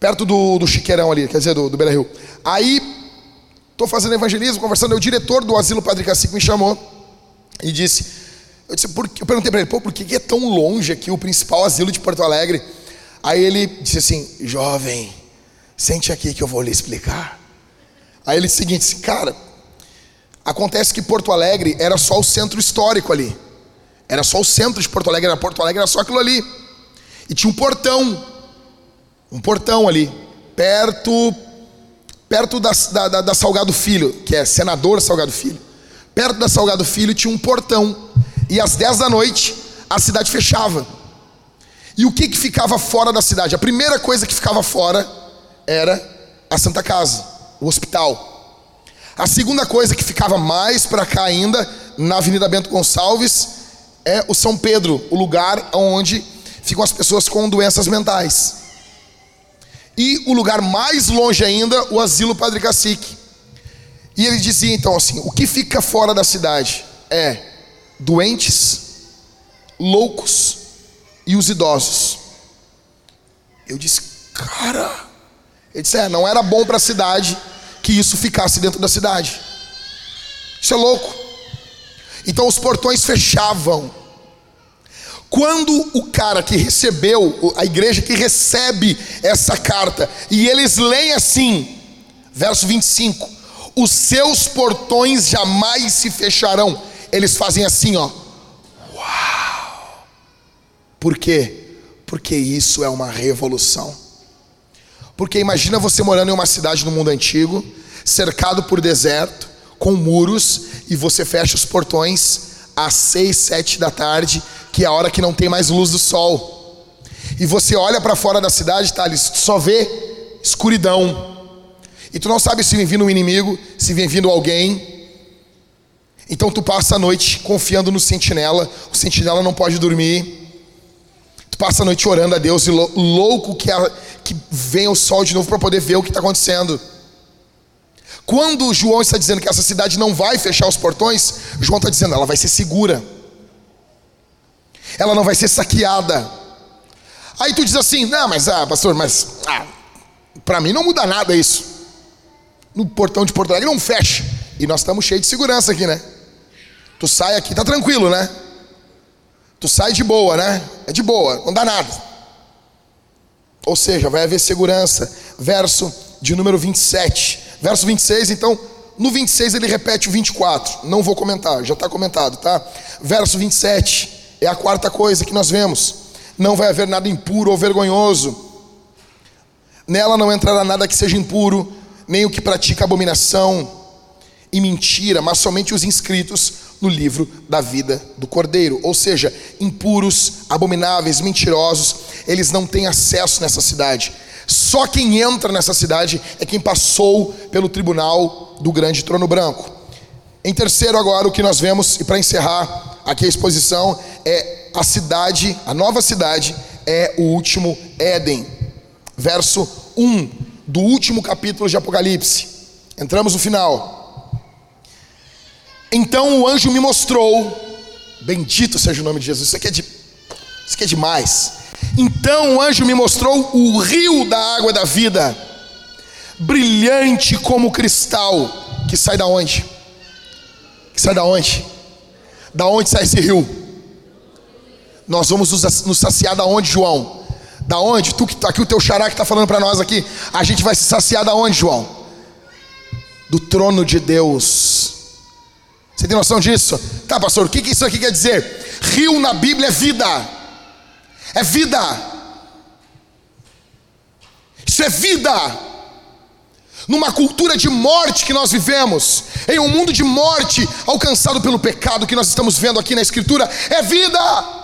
perto do, do Chiqueirão ali, quer dizer, do, do Bela Rio. Aí, estou fazendo evangelismo, conversando, o diretor do Asilo Padre Cacique me chamou e disse, eu, disse, por, eu perguntei para ele, pô, por que é tão longe aqui o principal asilo de Porto Alegre? Aí ele disse assim, jovem, Sente aqui que eu vou lhe explicar. Aí ele disse o seguinte, cara, acontece que Porto Alegre era só o centro histórico ali. Era só o centro de Porto Alegre, era Porto Alegre, era só aquilo ali. E tinha um portão, um portão ali, perto perto da, da, da Salgado Filho, que é senador Salgado Filho. Perto da Salgado Filho tinha um portão. E às 10 da noite a cidade fechava. E o que, que ficava fora da cidade? A primeira coisa que ficava fora era a Santa Casa, o hospital. A segunda coisa que ficava mais para cá ainda, na Avenida Bento Gonçalves, é o São Pedro, o lugar onde ficam as pessoas com doenças mentais. E o lugar mais longe ainda, o Asilo Padre Cacique. E ele dizia então assim: o que fica fora da cidade é doentes, loucos e os idosos. Eu disse, cara, ele disse: é, não era bom para a cidade que isso ficasse dentro da cidade. Isso é louco. Então os portões fechavam. Quando o cara que recebeu, a igreja que recebe essa carta, e eles leem assim, verso 25: os seus portões jamais se fecharão. Eles fazem assim, ó. Uau! Por quê? Porque isso é uma revolução. Porque imagina você morando em uma cidade no mundo antigo, cercado por deserto, com muros, e você fecha os portões às seis, sete da tarde, que é a hora que não tem mais luz do sol. E você olha para fora da cidade, tá ali, só vê escuridão. E tu não sabe se vem vindo um inimigo, se vem vindo alguém. Então tu passa a noite confiando no sentinela, o sentinela não pode dormir. Tu passa a noite orando a Deus e louco que, a, que vem o sol de novo para poder ver o que está acontecendo. Quando João está dizendo que essa cidade não vai fechar os portões, João está dizendo ela vai ser segura, ela não vai ser saqueada. Aí tu diz assim, não, mas ah, pastor, mas ah, para mim não muda nada isso. No portão de Porto Alegre não fecha. E nós estamos cheios de segurança aqui, né? Tu sai aqui, tá tranquilo, né? Tu sai de boa, né? É de boa, não dá nada. Ou seja, vai haver segurança. Verso de número 27. Verso 26, então, no 26 ele repete o 24. Não vou comentar, já está comentado, tá? Verso 27 é a quarta coisa que nós vemos. Não vai haver nada impuro ou vergonhoso. Nela não entrará nada que seja impuro, nem o que pratica abominação e mentira, mas somente os inscritos no livro da vida do Cordeiro. Ou seja, impuros, abomináveis, mentirosos, eles não têm acesso nessa cidade. Só quem entra nessa cidade é quem passou pelo tribunal do grande trono branco. Em terceiro, agora, o que nós vemos, e para encerrar aqui a exposição, é a cidade, a nova cidade, é o último Éden. Verso 1 do último capítulo de Apocalipse. Entramos no final. Então o anjo me mostrou Bendito seja o nome de Jesus. Isso aqui é, de, isso aqui é demais. Então o anjo me mostrou o rio da água da vida, brilhante como cristal, que sai da onde? Que sai da onde? Da onde sai esse rio? Nós vamos nos saciar da onde, João? Da onde? Tu que tá aqui, o teu xará que está falando para nós aqui. A gente vai se saciar da onde, João? Do trono de Deus. Você tem noção disso? Tá, pastor, o que, que isso aqui quer dizer? Rio na Bíblia é vida. É vida. Isso é vida numa cultura de morte que nós vivemos, em um mundo de morte alcançado pelo pecado que nós estamos vendo aqui na Escritura, é vida.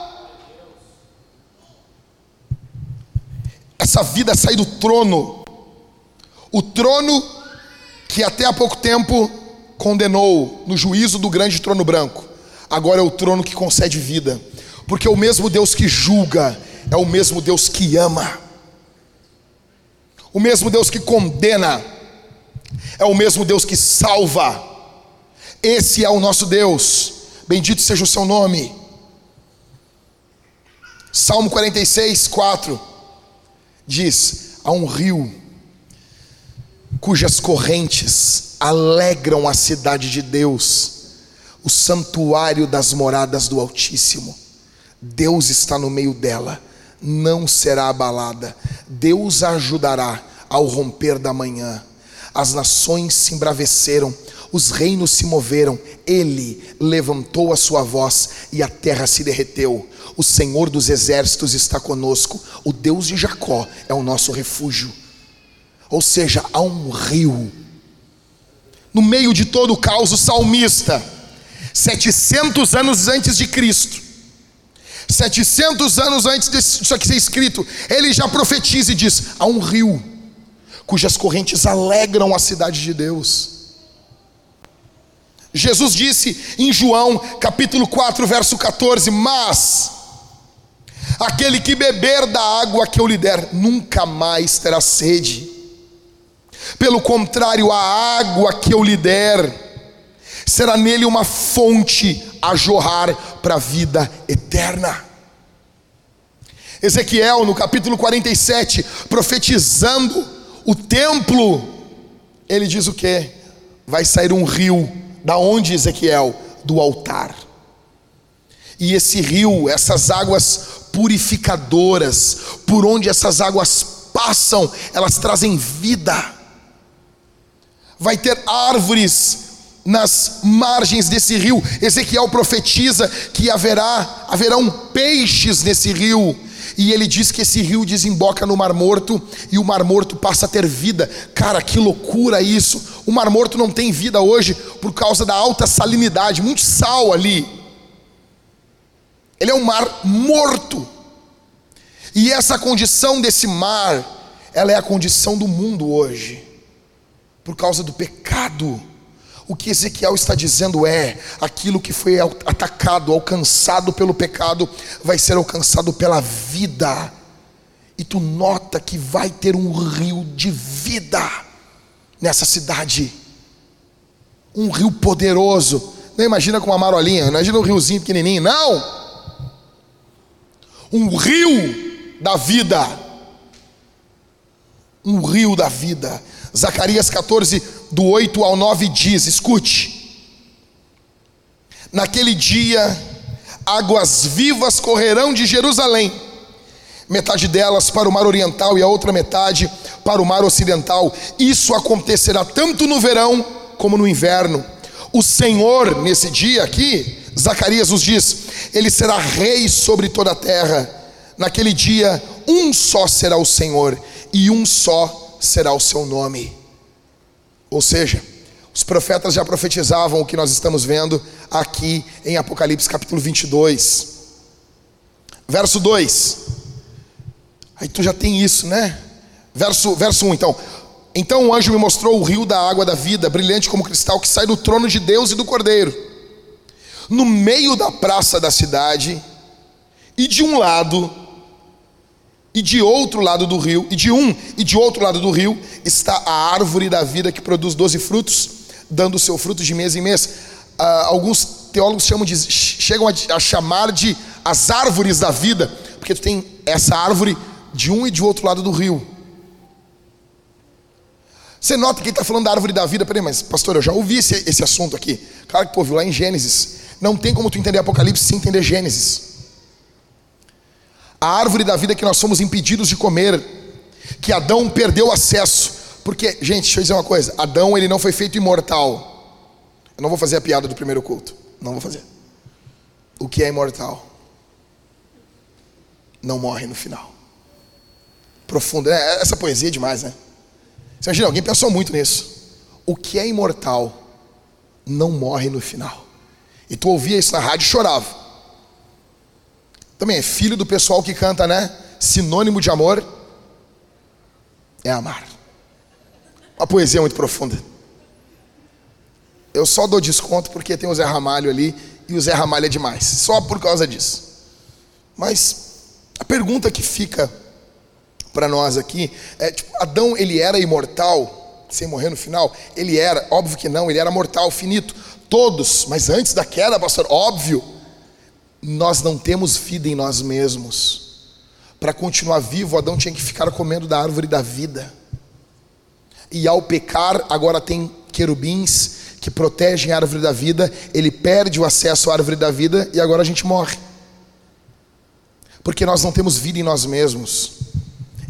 Essa vida sai do trono, o trono que até há pouco tempo condenou no juízo do grande trono branco, agora é o trono que concede vida, porque é o mesmo Deus que julga é o mesmo Deus que ama, o mesmo Deus que condena é o mesmo Deus que salva. Esse é o nosso Deus. Bendito seja o seu nome. Salmo 46, 4 diz: Há um rio cujas correntes alegram a cidade de Deus, o santuário das moradas do Altíssimo. Deus está no meio dela, não será abalada. Deus a ajudará ao romper da manhã as nações se embraveceram, os reinos se moveram, ele levantou a sua voz e a terra se derreteu. O Senhor dos exércitos está conosco, o Deus de Jacó é o nosso refúgio. Ou seja, há um rio. No meio de todo o caos, o salmista, 700 anos antes de Cristo, 700 anos antes disso aqui ser escrito, ele já profetiza e diz: há um rio cujas correntes alegram a cidade de Deus. Jesus disse em João capítulo 4, verso 14: Mas aquele que beber da água que eu lhe der, nunca mais terá sede. Pelo contrário, a água que eu lhe der, será nele uma fonte a jorrar para a vida eterna. Ezequiel, no capítulo 47, profetizando o templo, ele diz o que? Vai sair um rio, da onde Ezequiel? Do altar. E esse rio, essas águas purificadoras, por onde essas águas passam, elas trazem vida. Vai ter árvores nas margens desse rio. Ezequiel profetiza que haverá haverão peixes nesse rio e ele diz que esse rio desemboca no Mar Morto e o Mar Morto passa a ter vida. Cara, que loucura isso! O Mar Morto não tem vida hoje por causa da alta salinidade, muito sal ali. Ele é um mar morto. E essa condição desse mar, ela é a condição do mundo hoje, por causa do pecado. O que Ezequiel está dizendo é: aquilo que foi atacado, alcançado pelo pecado, vai ser alcançado pela vida. E tu nota que vai ter um rio de vida nessa cidade. Um rio poderoso. Não imagina com uma marolinha, imagina um riozinho pequenininho, não. Um rio da vida. Um rio da vida. Zacarias 14, do 8 ao 9 diz: escute, naquele dia águas vivas correrão de Jerusalém, metade delas para o mar oriental e a outra metade para o mar ocidental. Isso acontecerá tanto no verão como no inverno. O Senhor, nesse dia aqui, Zacarias nos diz: Ele será rei sobre toda a terra. Naquele dia, um só será o Senhor, e um só será o seu nome. Ou seja, os profetas já profetizavam o que nós estamos vendo aqui em Apocalipse capítulo 22. Verso 2. Aí tu já tem isso, né? Verso, verso 1 então. Então o anjo me mostrou o rio da água da vida, brilhante como cristal, que sai do trono de Deus e do Cordeiro. No meio da praça da cidade, e de um lado e de outro lado do rio, e de um e de outro lado do rio, está a árvore da vida que produz doze frutos, dando o seu fruto de mês em mês. Ah, alguns teólogos chamam de, chegam a, a chamar de as árvores da vida, porque tu tem essa árvore de um e de outro lado do rio. Você nota que ele está falando da árvore da vida. Peraí, mas pastor, eu já ouvi esse, esse assunto aqui. Claro que tu ouviu lá em Gênesis. Não tem como tu entender Apocalipse sem entender Gênesis. A árvore da vida que nós somos impedidos de comer, que Adão perdeu acesso. Porque, gente, deixa eu dizer uma coisa: Adão ele não foi feito imortal. Eu não vou fazer a piada do primeiro culto. Não vou fazer. O que é imortal não morre no final. Profundo, né? Essa poesia é demais, né? Você imagina, alguém pensou muito nisso. O que é imortal não morre no final. E tu ouvia isso na rádio e chorava. Também é filho do pessoal que canta, né? Sinônimo de amor é amar. Uma poesia muito profunda. Eu só dou desconto porque tem o Zé Ramalho ali e o Zé Ramalho é demais. Só por causa disso. Mas a pergunta que fica para nós aqui é: tipo, Adão ele era imortal sem morrer no final? Ele era, óbvio que não, ele era mortal, finito. Todos, mas antes da queda, pastor, óbvio, nós não temos vida em nós mesmos. Para continuar vivo, Adão tinha que ficar comendo da árvore da vida. E ao pecar, agora tem querubins que protegem a árvore da vida, ele perde o acesso à árvore da vida e agora a gente morre. Porque nós não temos vida em nós mesmos.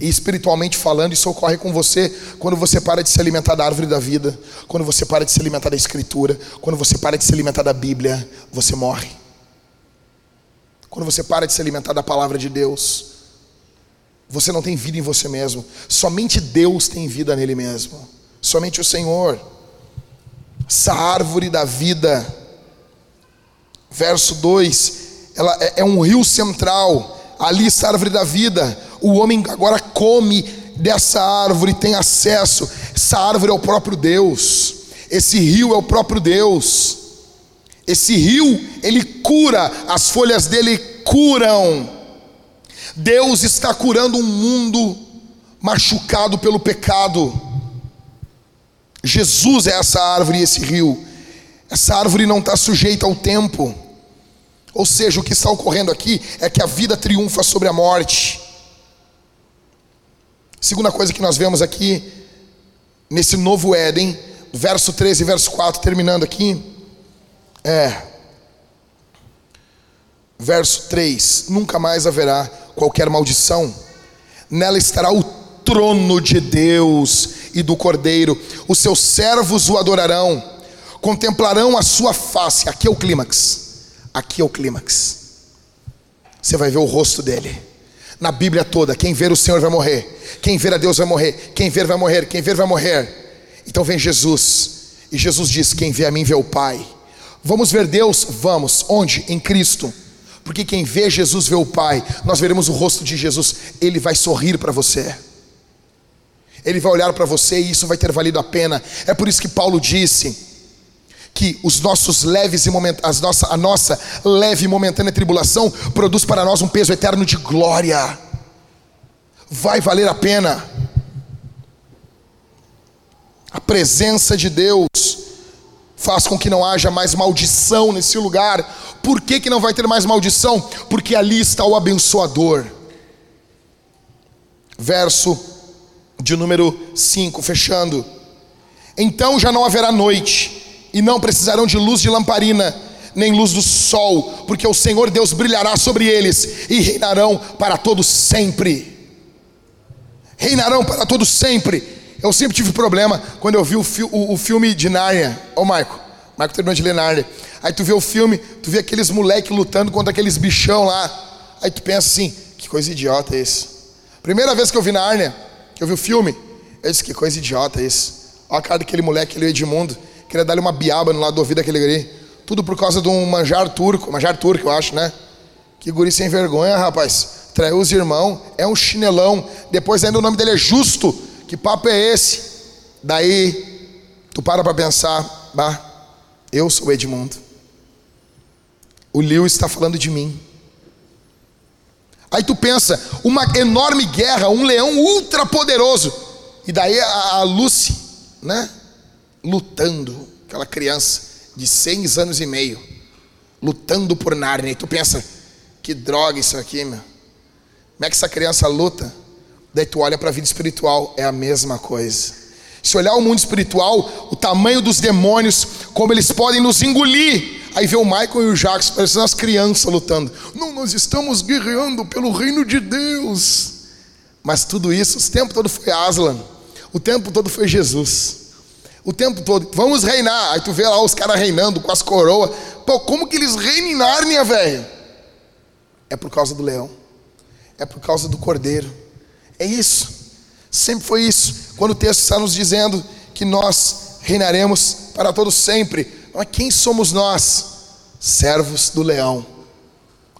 E espiritualmente falando, isso ocorre com você quando você para de se alimentar da árvore da vida, quando você para de se alimentar da Escritura, quando você para de se alimentar da Bíblia, você morre. Quando você para de se alimentar da palavra de Deus, você não tem vida em você mesmo. Somente Deus tem vida nele mesmo. Somente o Senhor. Essa árvore da vida. Verso 2, ela é, é um rio central. Ali está a árvore da vida o homem agora come dessa árvore, tem acesso. Essa árvore é o próprio Deus. Esse rio é o próprio Deus. Esse rio, ele cura, as folhas dele curam. Deus está curando um mundo machucado pelo pecado. Jesus é essa árvore e esse rio. Essa árvore não está sujeita ao tempo. Ou seja, o que está ocorrendo aqui é que a vida triunfa sobre a morte. Segunda coisa que nós vemos aqui, nesse novo Éden, verso 13 e verso 4, terminando aqui, é. Verso 3: Nunca mais haverá qualquer maldição, nela estará o trono de Deus e do Cordeiro, os seus servos o adorarão, contemplarão a sua face. Aqui é o clímax, aqui é o clímax. Você vai ver o rosto dele na Bíblia toda. Quem ver o Senhor vai morrer. Quem ver a Deus vai morrer. Quem ver vai morrer. Quem ver vai morrer. Então vem Jesus. E Jesus diz: Quem vê a mim vê o Pai. Vamos ver Deus? Vamos. Onde? Em Cristo. Porque quem vê Jesus vê o Pai. Nós veremos o rosto de Jesus. Ele vai sorrir para você. Ele vai olhar para você e isso vai ter valido a pena. É por isso que Paulo disse que os nossos leves e moment... As nossa... a nossa leve e momentânea tribulação produz para nós um peso eterno de glória. Vai valer a pena. A presença de Deus faz com que não haja mais maldição nesse lugar. Por que, que não vai ter mais maldição? Porque ali está o abençoador. Verso de número 5, fechando. Então já não haverá noite e não precisarão de luz de lamparina, nem luz do sol, porque o Senhor Deus brilhará sobre eles e reinarão para todos sempre. Reinarão para todos sempre. Eu sempre tive problema quando eu vi o, fi o, o filme de Nárnia. Ô, Maico, Maico terminou de ler Nárnia. Aí tu vê o filme, tu vê aqueles moleques lutando contra aqueles bichão lá. Aí tu pensa assim: que coisa idiota é isso. Primeira vez que eu vi Nárnia, que eu vi o filme, eu disse: que coisa idiota é isso. Olha a cara daquele moleque, ele é Edmundo. Queria dar-lhe uma biaba no lado do ouvido daquele guri. Tudo por causa de um manjar turco, manjar turco, eu acho, né? Que guri sem vergonha, rapaz. Traiu os irmãos, é um chinelão. Depois ainda o nome dele é Justo. Que papo é esse? Daí, tu para pra pensar, bah, eu sou Edmundo. O Lewis está falando de mim. Aí tu pensa, uma enorme guerra, um leão ultra poderoso. E daí a, a Lucy, né? lutando, aquela criança de seis anos e meio, lutando por Nárnia. E tu pensa, que droga isso aqui, meu. Como é que essa criança luta? Daí tu olha para a vida espiritual, é a mesma coisa. Se olhar o mundo espiritual, o tamanho dos demônios, como eles podem nos engolir. Aí vê o Michael e o Jacques parecendo as crianças lutando. Não, nós estamos guerreando pelo reino de Deus. Mas tudo isso, o tempo todo foi Aslan. O tempo todo foi Jesus. O tempo todo, vamos reinar. Aí tu vê lá os caras reinando com as coroas. Pô, como que eles reinam em Nárnia, velho? É por causa do leão. É por causa do cordeiro. É isso. Sempre foi isso. Quando o texto está nos dizendo que nós reinaremos para todos sempre. Mas quem somos nós? Servos do leão.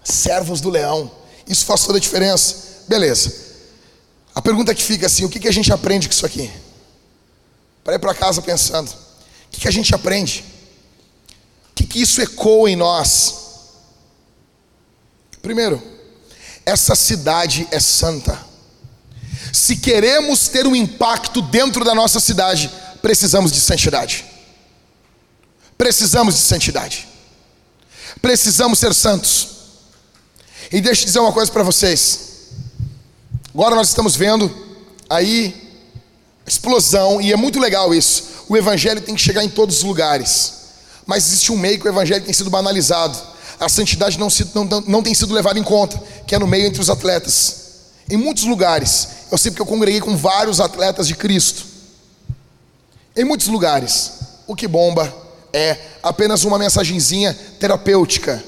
Servos do leão. Isso faz toda a diferença. Beleza. A pergunta que fica assim: o que, que a gente aprende com isso aqui? Para ir para casa pensando: o que, a gente aprende? O que, que isso ecoa em nós? Primeiro, essa cidade é santa. Se queremos ter um impacto dentro da nossa cidade, precisamos de santidade. Precisamos de santidade. Precisamos ser santos. E deixa eu dizer uma coisa para vocês. Agora nós estamos vendo aí explosão, e é muito legal isso. O evangelho tem que chegar em todos os lugares. Mas existe um meio que o evangelho tem sido banalizado. A santidade não, se, não, não tem sido levada em conta, que é no meio entre os atletas. Em muitos lugares, eu sei porque eu congreguei com vários atletas de Cristo. Em muitos lugares, o que bomba é apenas uma mensagenzinha terapêutica.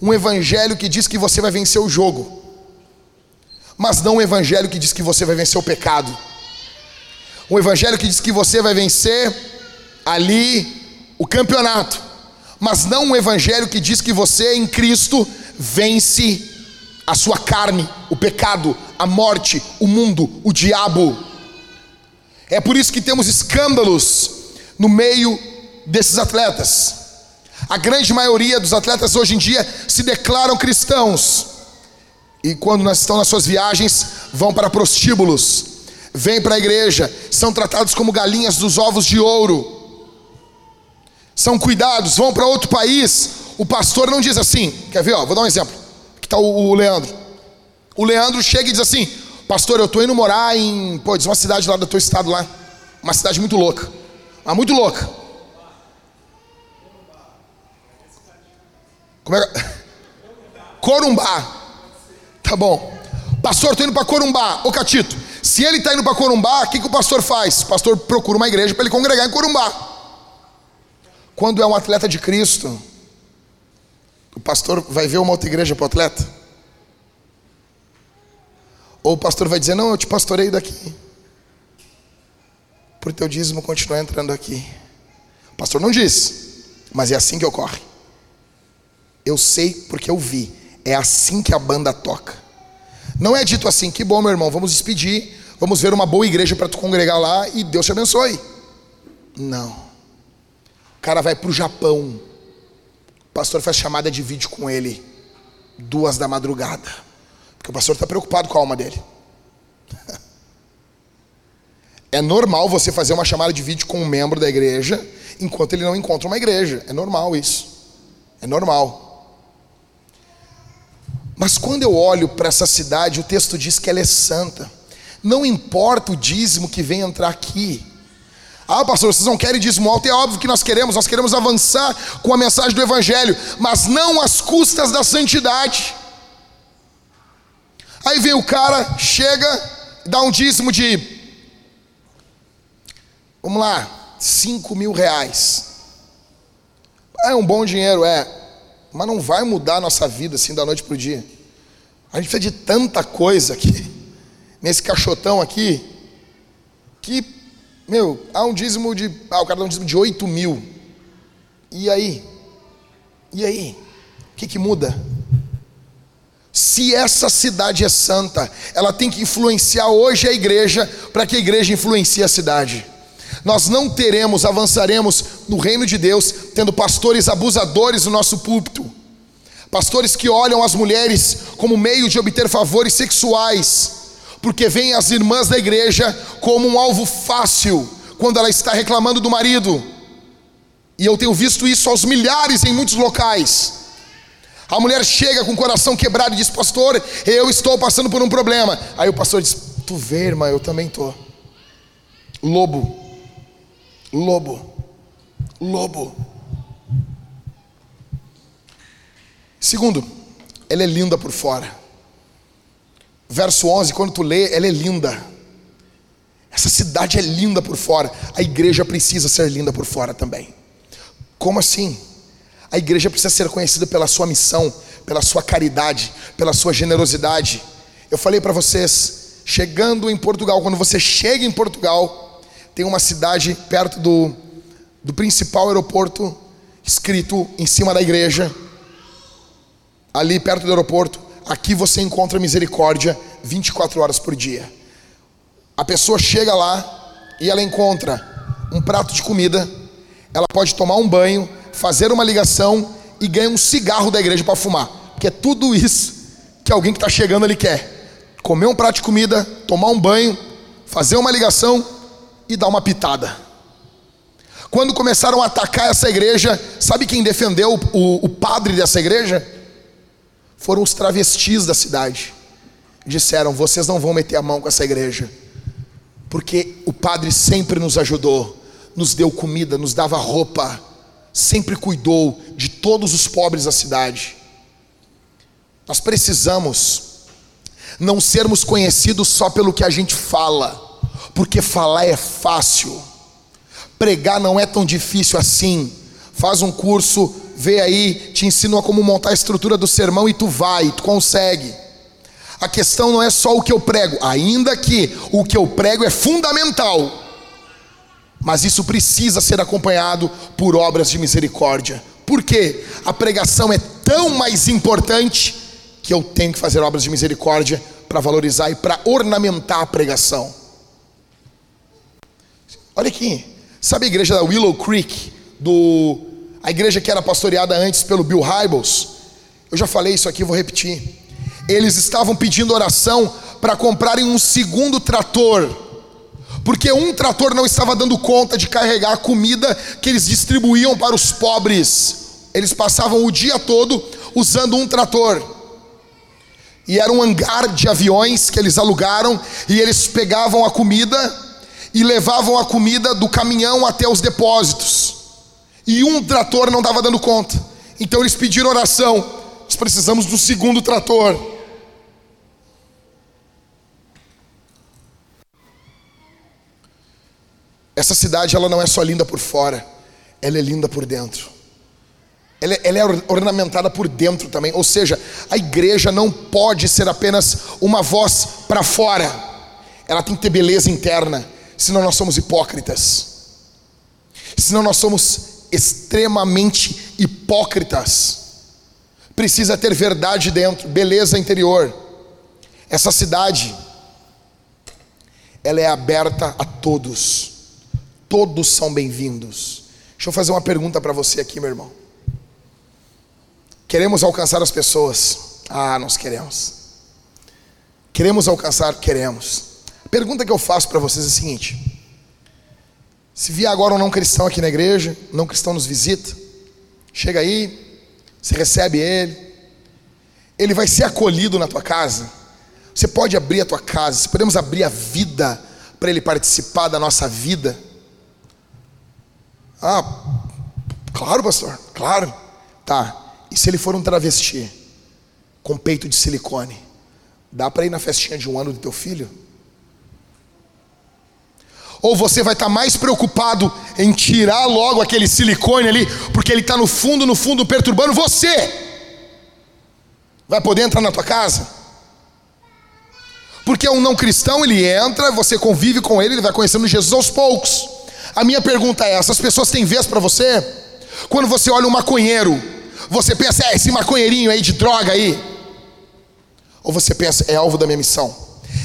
Um evangelho que diz que você vai vencer o jogo mas não um evangelho que diz que você vai vencer o pecado. Um evangelho que diz que você vai vencer ali o campeonato, mas não um evangelho que diz que você em Cristo vence a sua carne, o pecado, a morte, o mundo, o diabo. É por isso que temos escândalos no meio desses atletas. A grande maioria dos atletas hoje em dia se declaram cristãos, e quando estão nas suas viagens, vão para prostíbulos, vêm para a igreja, são tratados como galinhas dos ovos de ouro, são cuidados, vão para outro país. O pastor não diz assim, quer ver? Ó, vou dar um exemplo. Está o, o Leandro. O Leandro chega e diz assim: Pastor, eu estou indo morar em, pô, diz uma cidade lá do teu estado lá, uma cidade muito louca, mas muito louca. Como é? Corumbá. Tá bom. Pastor, estou indo para Corumbá. Ô Catito, se ele está indo para Corumbá, o que, que o pastor faz? O pastor procura uma igreja para ele congregar em Corumbá. Quando é um atleta de Cristo, o pastor vai ver uma outra igreja para o atleta? Ou o pastor vai dizer: Não, eu te pastorei daqui. Por teu dízimo continuar entrando aqui. O pastor não diz, mas é assim que ocorre. Eu sei porque eu vi. É assim que a banda toca. Não é dito assim, que bom, meu irmão, vamos despedir, vamos ver uma boa igreja para tu congregar lá e Deus te abençoe. Não. O cara vai para o Japão. O pastor faz chamada de vídeo com ele, duas da madrugada. Porque o pastor está preocupado com a alma dele. É normal você fazer uma chamada de vídeo com um membro da igreja enquanto ele não encontra uma igreja. É normal isso. É normal. Mas quando eu olho para essa cidade, o texto diz que ela é santa. Não importa o dízimo que vem entrar aqui. Ah, pastor, vocês não querem dízimo alto? É óbvio que nós queremos, nós queremos avançar com a mensagem do Evangelho, mas não às custas da santidade. Aí vem o cara, chega, dá um dízimo de, vamos lá, 5 mil reais. É um bom dinheiro, é, mas não vai mudar a nossa vida assim da noite para o dia. A gente precisa de tanta coisa aqui, nesse caixotão aqui, que, meu, há um dízimo de. Ah, o cara dá um dízimo de 8 mil. E aí? E aí? O que, que muda? Se essa cidade é santa, ela tem que influenciar hoje a igreja para que a igreja influencie a cidade. Nós não teremos, avançaremos no reino de Deus tendo pastores abusadores no nosso púlpito. Pastores que olham as mulheres como meio de obter favores sexuais, porque veem as irmãs da igreja como um alvo fácil quando ela está reclamando do marido. E eu tenho visto isso aos milhares em muitos locais. A mulher chega com o coração quebrado e diz: Pastor, eu estou passando por um problema. Aí o pastor diz: Tu vê, irmã, eu também estou. Lobo, lobo, lobo. Segundo, ela é linda por fora. Verso 11, quando tu lê, ela é linda. Essa cidade é linda por fora. A igreja precisa ser linda por fora também. Como assim? A igreja precisa ser conhecida pela sua missão, pela sua caridade, pela sua generosidade. Eu falei para vocês, chegando em Portugal, quando você chega em Portugal, tem uma cidade perto do, do principal aeroporto, escrito em cima da igreja, ali perto do aeroporto, aqui você encontra misericórdia 24 horas por dia. A pessoa chega lá e ela encontra um prato de comida, ela pode tomar um banho, fazer uma ligação e ganha um cigarro da igreja para fumar, porque é tudo isso que alguém que está chegando ali quer: comer um prato de comida, tomar um banho, fazer uma ligação e dar uma pitada. Quando começaram a atacar essa igreja, sabe quem defendeu o, o padre dessa igreja? Foram os travestis da cidade. Disseram: Vocês não vão meter a mão com essa igreja, porque o padre sempre nos ajudou, nos deu comida, nos dava roupa, sempre cuidou de todos os pobres da cidade. Nós precisamos não sermos conhecidos só pelo que a gente fala, porque falar é fácil, pregar não é tão difícil assim. Faz um curso vê aí, te ensino como montar a estrutura do sermão e tu vai, tu consegue. A questão não é só o que eu prego, ainda que o que eu prego é fundamental, mas isso precisa ser acompanhado por obras de misericórdia. Porque a pregação é tão mais importante que eu tenho que fazer obras de misericórdia para valorizar e para ornamentar a pregação. Olha aqui, sabe a igreja da Willow Creek, do a igreja que era pastoreada antes pelo Bill Hybels, eu já falei isso aqui, vou repetir. Eles estavam pedindo oração para comprarem um segundo trator, porque um trator não estava dando conta de carregar a comida que eles distribuíam para os pobres. Eles passavam o dia todo usando um trator. E era um hangar de aviões que eles alugaram, e eles pegavam a comida e levavam a comida do caminhão até os depósitos. E um trator não estava dando conta. Então eles pediram oração. Nós precisamos do segundo trator. Essa cidade ela não é só linda por fora, ela é linda por dentro. Ela, ela é ornamentada por dentro também. Ou seja, a igreja não pode ser apenas uma voz para fora. Ela tem que ter beleza interna. Senão nós somos hipócritas. Senão nós somos extremamente hipócritas. Precisa ter verdade dentro, beleza interior. Essa cidade, ela é aberta a todos. Todos são bem-vindos. Deixa eu fazer uma pergunta para você aqui, meu irmão. Queremos alcançar as pessoas? Ah, nós queremos. Queremos alcançar? Queremos. A pergunta que eu faço para vocês é a seguinte: se vier agora um não cristão aqui na igreja, um não cristão nos visita, chega aí, você recebe ele, ele vai ser acolhido na tua casa. Você pode abrir a tua casa, podemos abrir a vida para ele participar da nossa vida. Ah, claro, pastor, claro. Tá. E se ele for um travesti com peito de silicone, dá para ir na festinha de um ano do teu filho? Ou você vai estar mais preocupado em tirar logo aquele silicone ali, porque ele está no fundo, no fundo, perturbando você? Vai poder entrar na tua casa? Porque um não cristão, ele entra, você convive com ele, ele vai conhecendo Jesus aos poucos. A minha pergunta é: essas pessoas têm vez para você? Quando você olha um maconheiro, você pensa, é esse maconheirinho aí de droga aí? Ou você pensa, é alvo da minha missão?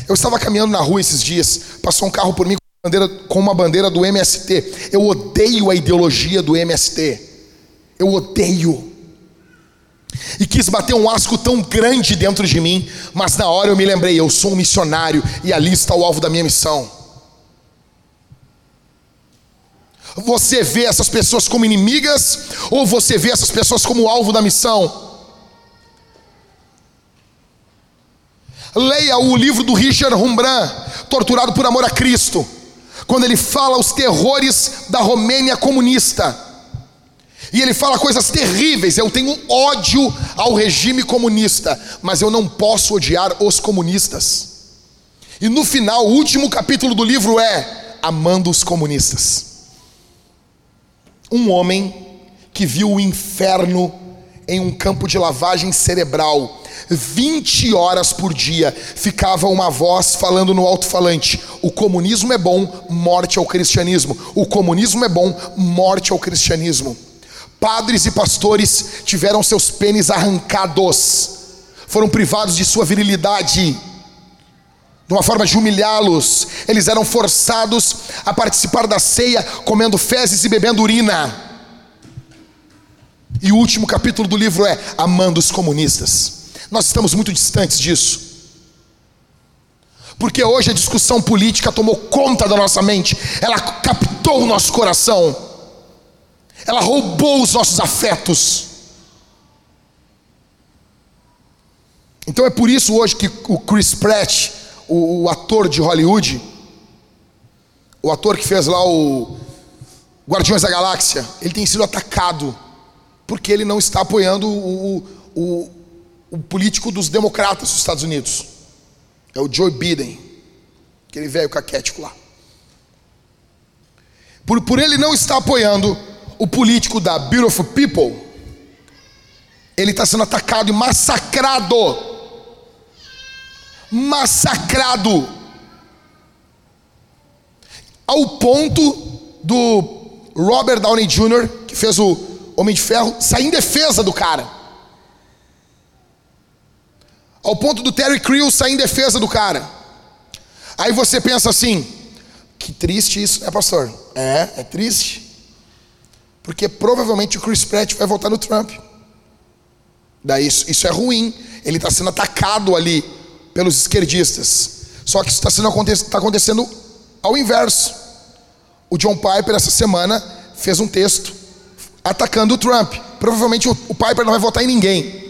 Eu estava caminhando na rua esses dias, passou um carro por mim bandeira, com uma bandeira do MST. Eu odeio a ideologia do MST. Eu odeio. E quis bater um asco tão grande dentro de mim, mas na hora eu me lembrei: eu sou um missionário e ali está o alvo da minha missão. Você vê essas pessoas como inimigas ou você vê essas pessoas como alvo da missão? Leia o livro do Richard Rembrandt, Torturado por Amor a Cristo quando ele fala os terrores da Romênia comunista. E ele fala coisas terríveis. Eu tenho ódio ao regime comunista, mas eu não posso odiar os comunistas. E no final, o último capítulo do livro é Amando os Comunistas. Um homem que viu o inferno em um campo de lavagem cerebral. 20 horas por dia ficava uma voz falando no alto-falante: o comunismo é bom, morte ao cristianismo. O comunismo é bom, morte ao cristianismo. Padres e pastores tiveram seus pênis arrancados, foram privados de sua virilidade, de uma forma de humilhá-los. Eles eram forçados a participar da ceia, comendo fezes e bebendo urina. E o último capítulo do livro é Amando os Comunistas. Nós estamos muito distantes disso. Porque hoje a discussão política tomou conta da nossa mente, ela captou o nosso coração ela roubou os nossos afetos. Então é por isso hoje que o Chris Pratt, o, o ator de Hollywood, o ator que fez lá o Guardiões da Galáxia, ele tem sido atacado porque ele não está apoiando o, o, o político dos democratas dos Estados Unidos. É o Joe Biden, aquele velho caquético lá. Por, por ele não estar apoiando o político da Beautiful People, ele está sendo atacado e massacrado. Massacrado. Ao ponto do Robert Downey Jr., que fez o Homem de Ferro, sair em defesa do cara. Ao ponto do Terry Crews sair em defesa do cara. Aí você pensa assim: que triste isso, né, pastor? É, é triste. Porque provavelmente o Chris Pratt vai votar no Trump. Daí isso, isso é ruim. Ele está sendo atacado ali pelos esquerdistas. Só que isso está tá acontecendo ao inverso. O John Piper essa semana fez um texto atacando o Trump. Provavelmente o, o Piper não vai votar em ninguém.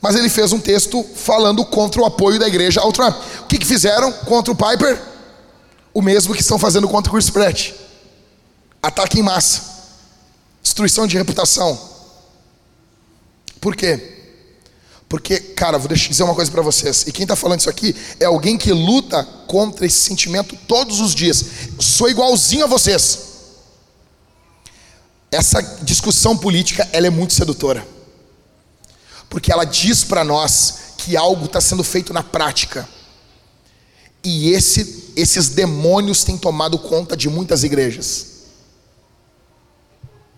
Mas ele fez um texto falando contra o apoio da igreja ao Trump. O que, que fizeram contra o Piper? O mesmo que estão fazendo contra o Chris Pratt. Ataque em massa. Destruição de reputação. Por quê? Porque, cara, vou dizer uma coisa para vocês. E quem está falando isso aqui é alguém que luta contra esse sentimento todos os dias. sou igualzinho a vocês. Essa discussão política, ela é muito sedutora. Porque ela diz para nós que algo está sendo feito na prática. E esse, esses demônios têm tomado conta de muitas igrejas.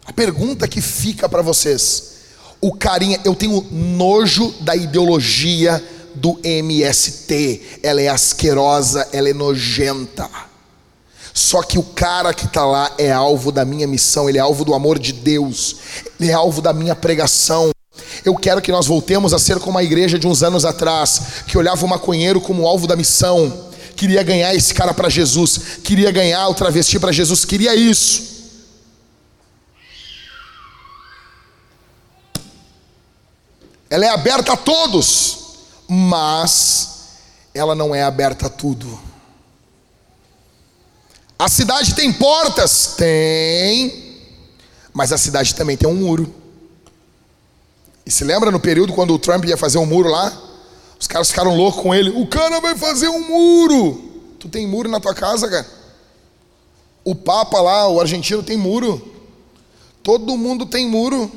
A pergunta que fica para vocês: o carinha, eu tenho nojo da ideologia do MST. Ela é asquerosa, ela é nojenta. Só que o cara que está lá é alvo da minha missão, ele é alvo do amor de Deus, ele é alvo da minha pregação. Eu quero que nós voltemos a ser como a igreja de uns anos atrás, que olhava o maconheiro como alvo da missão, queria ganhar esse cara para Jesus, queria ganhar o travesti para Jesus, queria isso. Ela é aberta a todos, mas ela não é aberta a tudo. A cidade tem portas? Tem, mas a cidade também tem um muro. E se lembra no período quando o Trump ia fazer um muro lá? Os caras ficaram loucos com ele. O cara vai fazer um muro. Tu tem muro na tua casa, cara? O Papa lá, o argentino, tem muro. Todo mundo tem muro.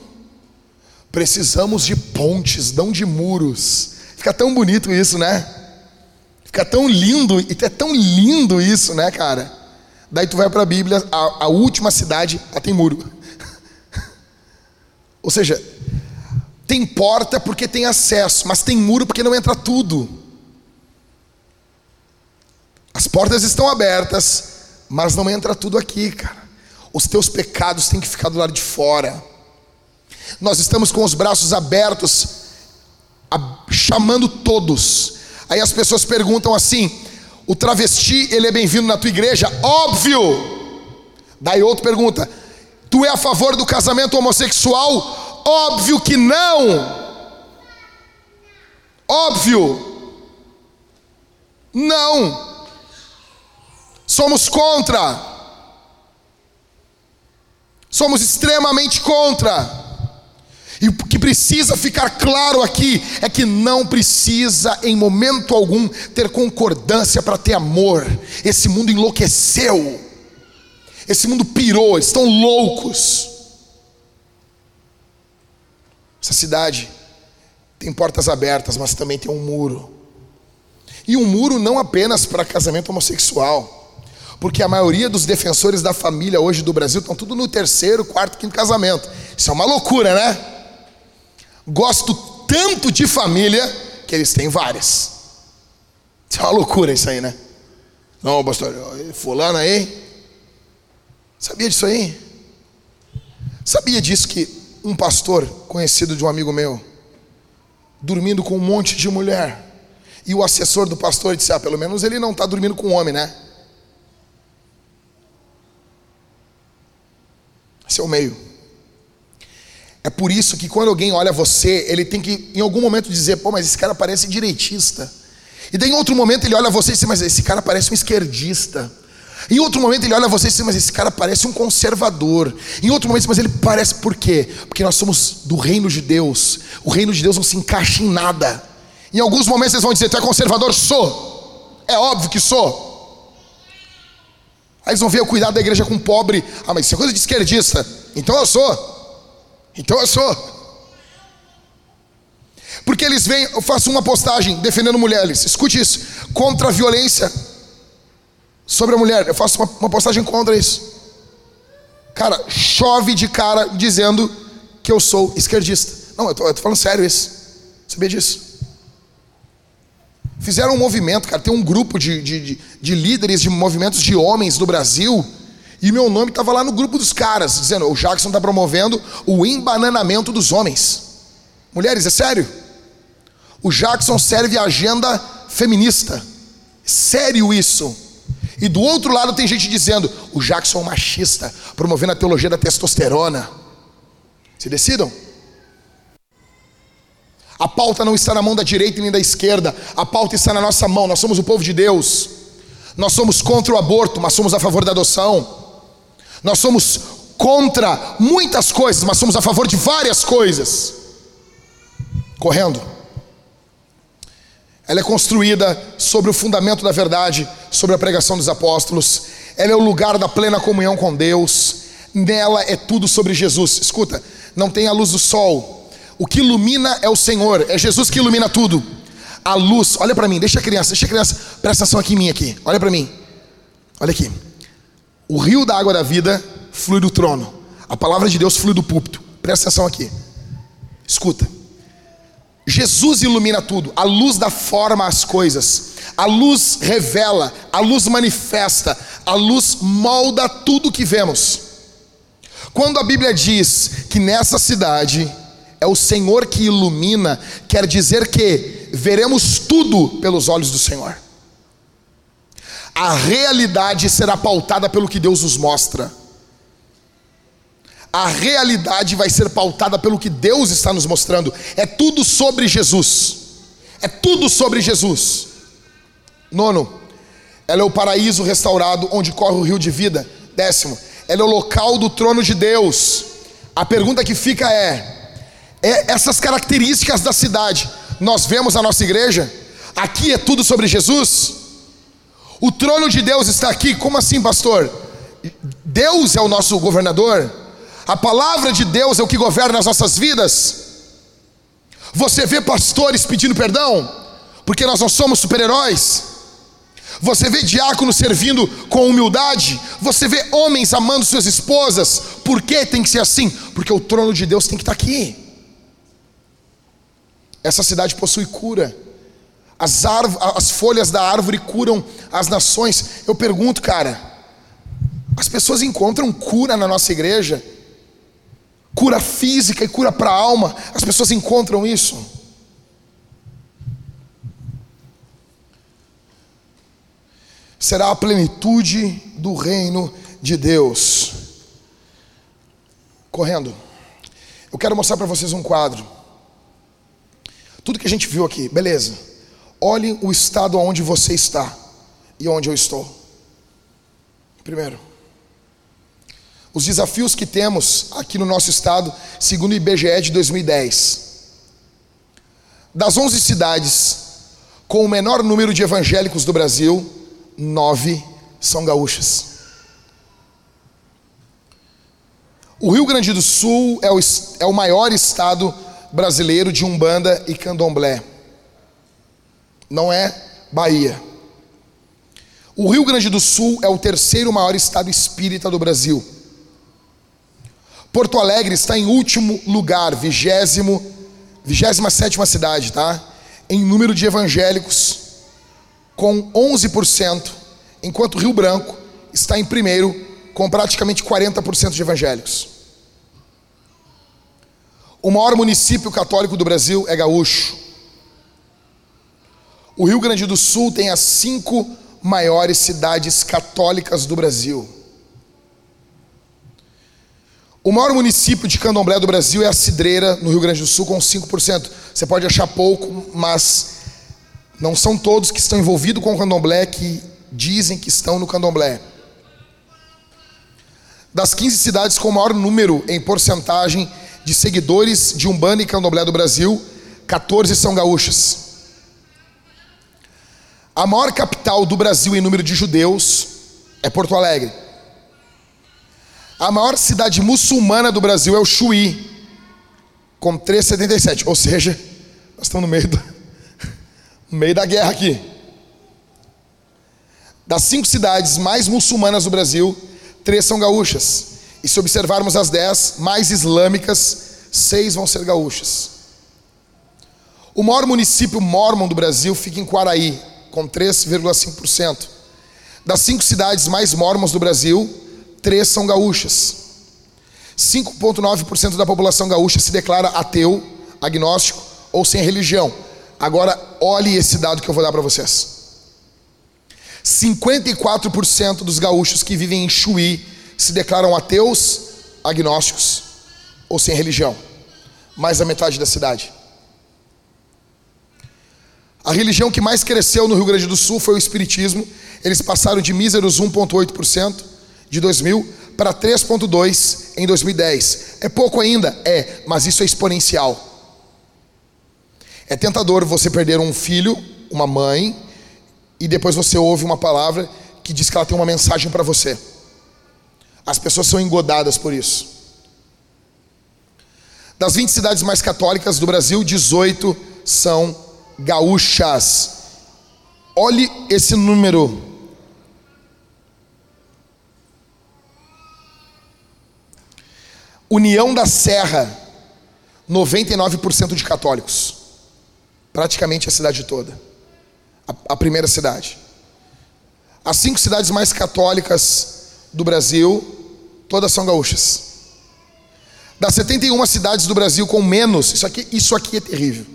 Precisamos de pontes, não de muros. Fica tão bonito isso, né? Fica tão lindo, e é tão lindo isso, né, cara? Daí tu vai para a Bíblia, a, última cidade, ela tem muro. Ou seja, tem porta porque tem acesso, mas tem muro porque não entra tudo. As portas estão abertas, mas não entra tudo aqui, cara. Os teus pecados têm que ficar do lado de fora. Nós estamos com os braços abertos, a, chamando todos. Aí as pessoas perguntam assim: o travesti, ele é bem-vindo na tua igreja? Óbvio! Daí outro pergunta: tu é a favor do casamento homossexual? Óbvio que não! Óbvio! Não. Somos contra. Somos extremamente contra. E o que precisa ficar claro aqui é que não precisa, em momento algum, ter concordância para ter amor. Esse mundo enlouqueceu. Esse mundo pirou, estão loucos. Essa cidade tem portas abertas, mas também tem um muro. E um muro não apenas para casamento homossexual, porque a maioria dos defensores da família hoje do Brasil estão tudo no terceiro, quarto, quinto casamento. Isso é uma loucura, né? Gosto tanto de família que eles têm várias. Isso é uma loucura isso aí, né? Não, pastor, fulano aí. Sabia disso aí? Sabia disso que um pastor conhecido de um amigo meu dormindo com um monte de mulher. E o assessor do pastor disse: Ah, pelo menos ele não está dormindo com um homem, né? Esse é o meio. É por isso que quando alguém olha você, ele tem que, em algum momento, dizer: Pô, mas esse cara parece direitista. E daí, em outro momento, ele olha você e diz: Mas esse cara parece um esquerdista. Em outro momento ele olha você e diz, mas esse cara parece um conservador. Em outro momento, mas ele parece por quê? Porque nós somos do reino de Deus. O reino de Deus não se encaixa em nada. Em alguns momentos eles vão dizer, tu é conservador? Sou. É óbvio que sou. Aí eles vão ver o cuidado da igreja com o pobre. Ah, mas isso é coisa de esquerdista. Então eu sou. Então eu sou. Porque eles vêm, eu faço uma postagem defendendo mulheres. Escute isso. Contra a violência sobre a mulher. Eu faço uma, uma postagem contra isso. Cara, chove de cara dizendo que eu sou esquerdista. Não, eu tô, eu tô falando sério isso. Sabia disso? Fizeram um movimento, cara. Tem um grupo de, de, de, de líderes de movimentos de homens do Brasil. E meu nome estava lá no grupo dos caras, dizendo: o Jackson está promovendo o embananamento dos homens. Mulheres, é sério? O Jackson serve a agenda feminista. Sério isso? E do outro lado tem gente dizendo: o Jackson é um machista, promovendo a teologia da testosterona. Se decidam. A pauta não está na mão da direita nem da esquerda, a pauta está na nossa mão. Nós somos o povo de Deus. Nós somos contra o aborto, mas somos a favor da adoção. Nós somos contra muitas coisas, mas somos a favor de várias coisas. Correndo. Ela é construída sobre o fundamento da verdade, sobre a pregação dos apóstolos. Ela é o lugar da plena comunhão com Deus. Nela é tudo sobre Jesus. Escuta, não tem a luz do sol. O que ilumina é o Senhor, é Jesus que ilumina tudo. A luz, olha para mim, deixa a criança, deixa a criança, presta atenção aqui em mim aqui. Olha para mim. Olha aqui. O rio da água da vida flui do trono. A palavra de Deus flui do púlpito. Presta atenção aqui. Escuta. Jesus ilumina tudo, a luz dá forma às coisas, a luz revela, a luz manifesta, a luz molda tudo que vemos. Quando a Bíblia diz que nessa cidade é o Senhor que ilumina, quer dizer que veremos tudo pelos olhos do Senhor. A realidade será pautada pelo que Deus nos mostra a realidade vai ser pautada pelo que Deus está nos mostrando. É tudo sobre Jesus. É tudo sobre Jesus. Nono, ela é o paraíso restaurado onde corre o rio de vida. Décimo, ela é o local do trono de Deus. A pergunta que fica é: é essas características da cidade, nós vemos a nossa igreja? Aqui é tudo sobre Jesus? O trono de Deus está aqui? Como assim, pastor? Deus é o nosso governador? A palavra de Deus é o que governa as nossas vidas. Você vê pastores pedindo perdão, porque nós não somos super-heróis. Você vê diáconos servindo com humildade. Você vê homens amando suas esposas. Por que tem que ser assim? Porque o trono de Deus tem que estar aqui. Essa cidade possui cura. As, as folhas da árvore curam as nações. Eu pergunto, cara, as pessoas encontram cura na nossa igreja? Cura física e cura para a alma. As pessoas encontram isso. Será a plenitude do reino de Deus. Correndo. Eu quero mostrar para vocês um quadro. Tudo que a gente viu aqui, beleza. Olhe o estado onde você está e onde eu estou. Primeiro, os desafios que temos aqui no nosso estado, segundo o IBGE de 2010. Das 11 cidades com o menor número de evangélicos do Brasil, nove são gaúchas. O Rio Grande do Sul é o, é o maior estado brasileiro de Umbanda e Candomblé. Não é Bahia. O Rio Grande do Sul é o terceiro maior estado espírita do Brasil. Porto Alegre está em último lugar, vigésimo, vigésima sétima cidade, tá? Em número de evangélicos, com 11%, enquanto Rio Branco está em primeiro, com praticamente 40% de evangélicos. O maior município católico do Brasil é Gaúcho. O Rio Grande do Sul tem as cinco maiores cidades católicas do Brasil. O maior município de candomblé do Brasil é a Cidreira, no Rio Grande do Sul, com 5%. Você pode achar pouco, mas não são todos que estão envolvidos com o candomblé que dizem que estão no candomblé. Das 15 cidades com maior número em porcentagem de seguidores de Umbanda e Candomblé do Brasil, 14 são gaúchas. A maior capital do Brasil em número de judeus é Porto Alegre. A maior cidade muçulmana do Brasil é o Chuí, com 3,77. Ou seja, nós estamos no meio, do, no meio da guerra aqui. Das cinco cidades mais muçulmanas do Brasil, três são gaúchas. E se observarmos as dez mais islâmicas, seis vão ser gaúchas. O maior município mormon do Brasil fica em Quaraí, com 3,5%. Das cinco cidades mais mormons do Brasil, três são gaúchas. 5,9% da população gaúcha se declara ateu, agnóstico ou sem religião. Agora, olhe esse dado que eu vou dar para vocês. 54% dos gaúchos que vivem em Chuí se declaram ateus, agnósticos ou sem religião. Mais da metade da cidade. A religião que mais cresceu no Rio Grande do Sul foi o Espiritismo. Eles passaram de míseros 1,8% de 2000 para 3,2 em 2010. É pouco ainda? É, mas isso é exponencial. É tentador você perder um filho, uma mãe, e depois você ouve uma palavra que diz que ela tem uma mensagem para você. As pessoas são engodadas por isso. Das 20 cidades mais católicas do Brasil, 18 são gaúchas. Olhe esse número União da Serra, 99% de católicos. Praticamente a cidade toda. A, a, primeira cidade. As cinco cidades mais católicas do Brasil, todas são gaúchas. Das 71 cidades do Brasil com menos, isso aqui, isso aqui é terrível.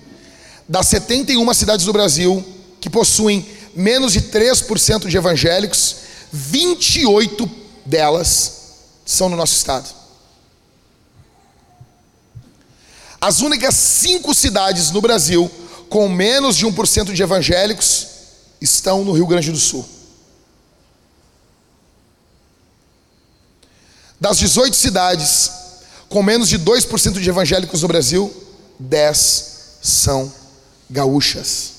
Das 71 cidades do Brasil que possuem menos de 3% de evangélicos, 28 delas são no nosso estado. As únicas cinco cidades no Brasil com menos de 1% de evangélicos estão no Rio Grande do Sul. Das 18 cidades com menos de 2% de evangélicos no Brasil, 10 são gaúchas.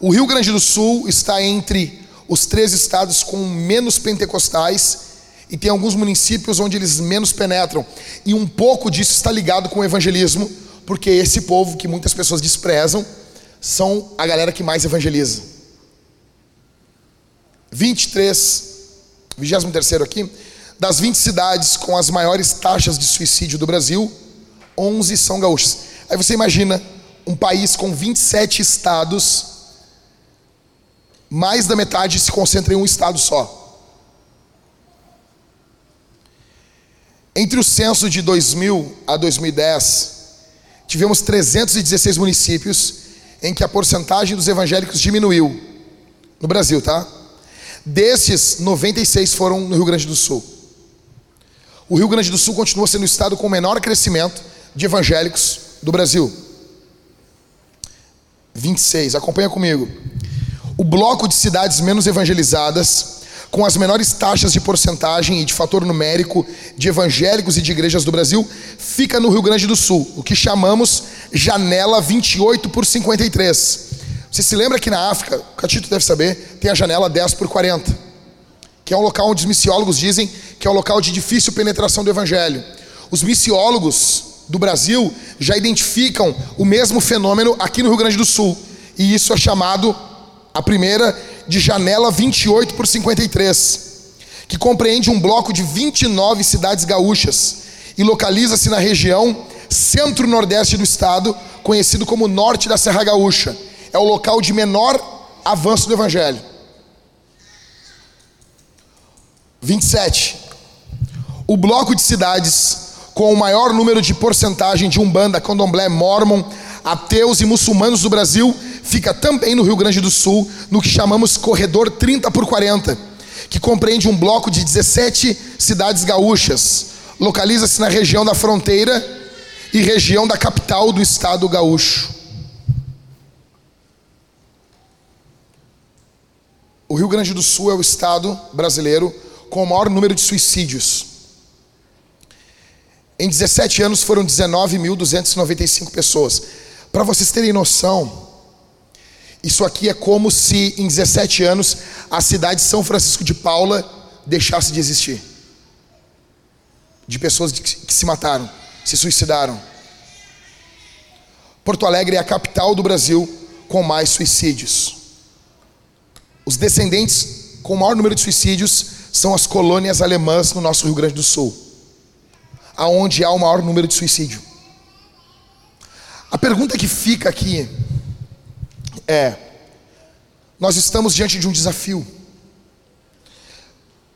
O Rio Grande do Sul está entre os três estados com menos pentecostais e tem alguns municípios onde eles menos penetram. E um pouco disso está ligado com o evangelismo, porque esse povo que muitas pessoas desprezam são a galera que mais evangeliza. 23, 23 aqui, das 20 cidades com as maiores taxas de suicídio do Brasil, 11 são gaúchas. Aí você imagina um país com 27 estados, mais da metade se concentra em um estado só. Entre o censo de 2000 a 2010, tivemos 316 municípios em que a porcentagem dos evangélicos diminuiu no Brasil, tá? Desses, 96 foram no Rio Grande do Sul. O Rio Grande do Sul continua sendo o estado com o menor crescimento de evangélicos do Brasil. 26. Acompanha comigo. O bloco de cidades menos evangelizadas, com as menores taxas de porcentagem e de fator numérico de evangélicos e de igrejas do Brasil, fica no Rio Grande do Sul, o que chamamos janela 28 por 53. Você se lembra que na África, o Catito deve saber, tem a janela 10 por 40, que é um local onde os missiólogos dizem que é um local de difícil penetração do evangelho. Os missiólogos do Brasil já identificam o mesmo fenômeno aqui no Rio Grande do Sul. E isso é chamado a primeira de janela 28 por 53, que compreende um bloco de 29 cidades gaúchas e localiza-se na região centro-nordeste do estado, conhecido como Norte da Serra Gaúcha. É o local de menor avanço do evangelho. 27. O bloco de cidades com o maior número de porcentagem de umbanda, candomblé, mormon, ateus e muçulmanos do Brasil fica também no Rio Grande do Sul, no que chamamos Corredor 30 por 40, que compreende um bloco de 17 cidades gaúchas. Localiza-se na região da fronteira e região da capital do estado gaúcho. O Rio Grande do Sul é o estado brasileiro com o maior número de suicídios. Em 17 anos foram 19.295 pessoas. Para vocês terem noção, isso aqui é como se em 17 anos a cidade de São Francisco de Paula deixasse de existir. De pessoas que se mataram, se suicidaram. Porto Alegre é a capital do Brasil com mais suicídios. Os descendentes com o maior número de suicídios são as colônias alemãs no nosso Rio Grande do Sul aonde há o maior número de suicídio. A pergunta que fica aqui é: nós estamos diante de um desafio.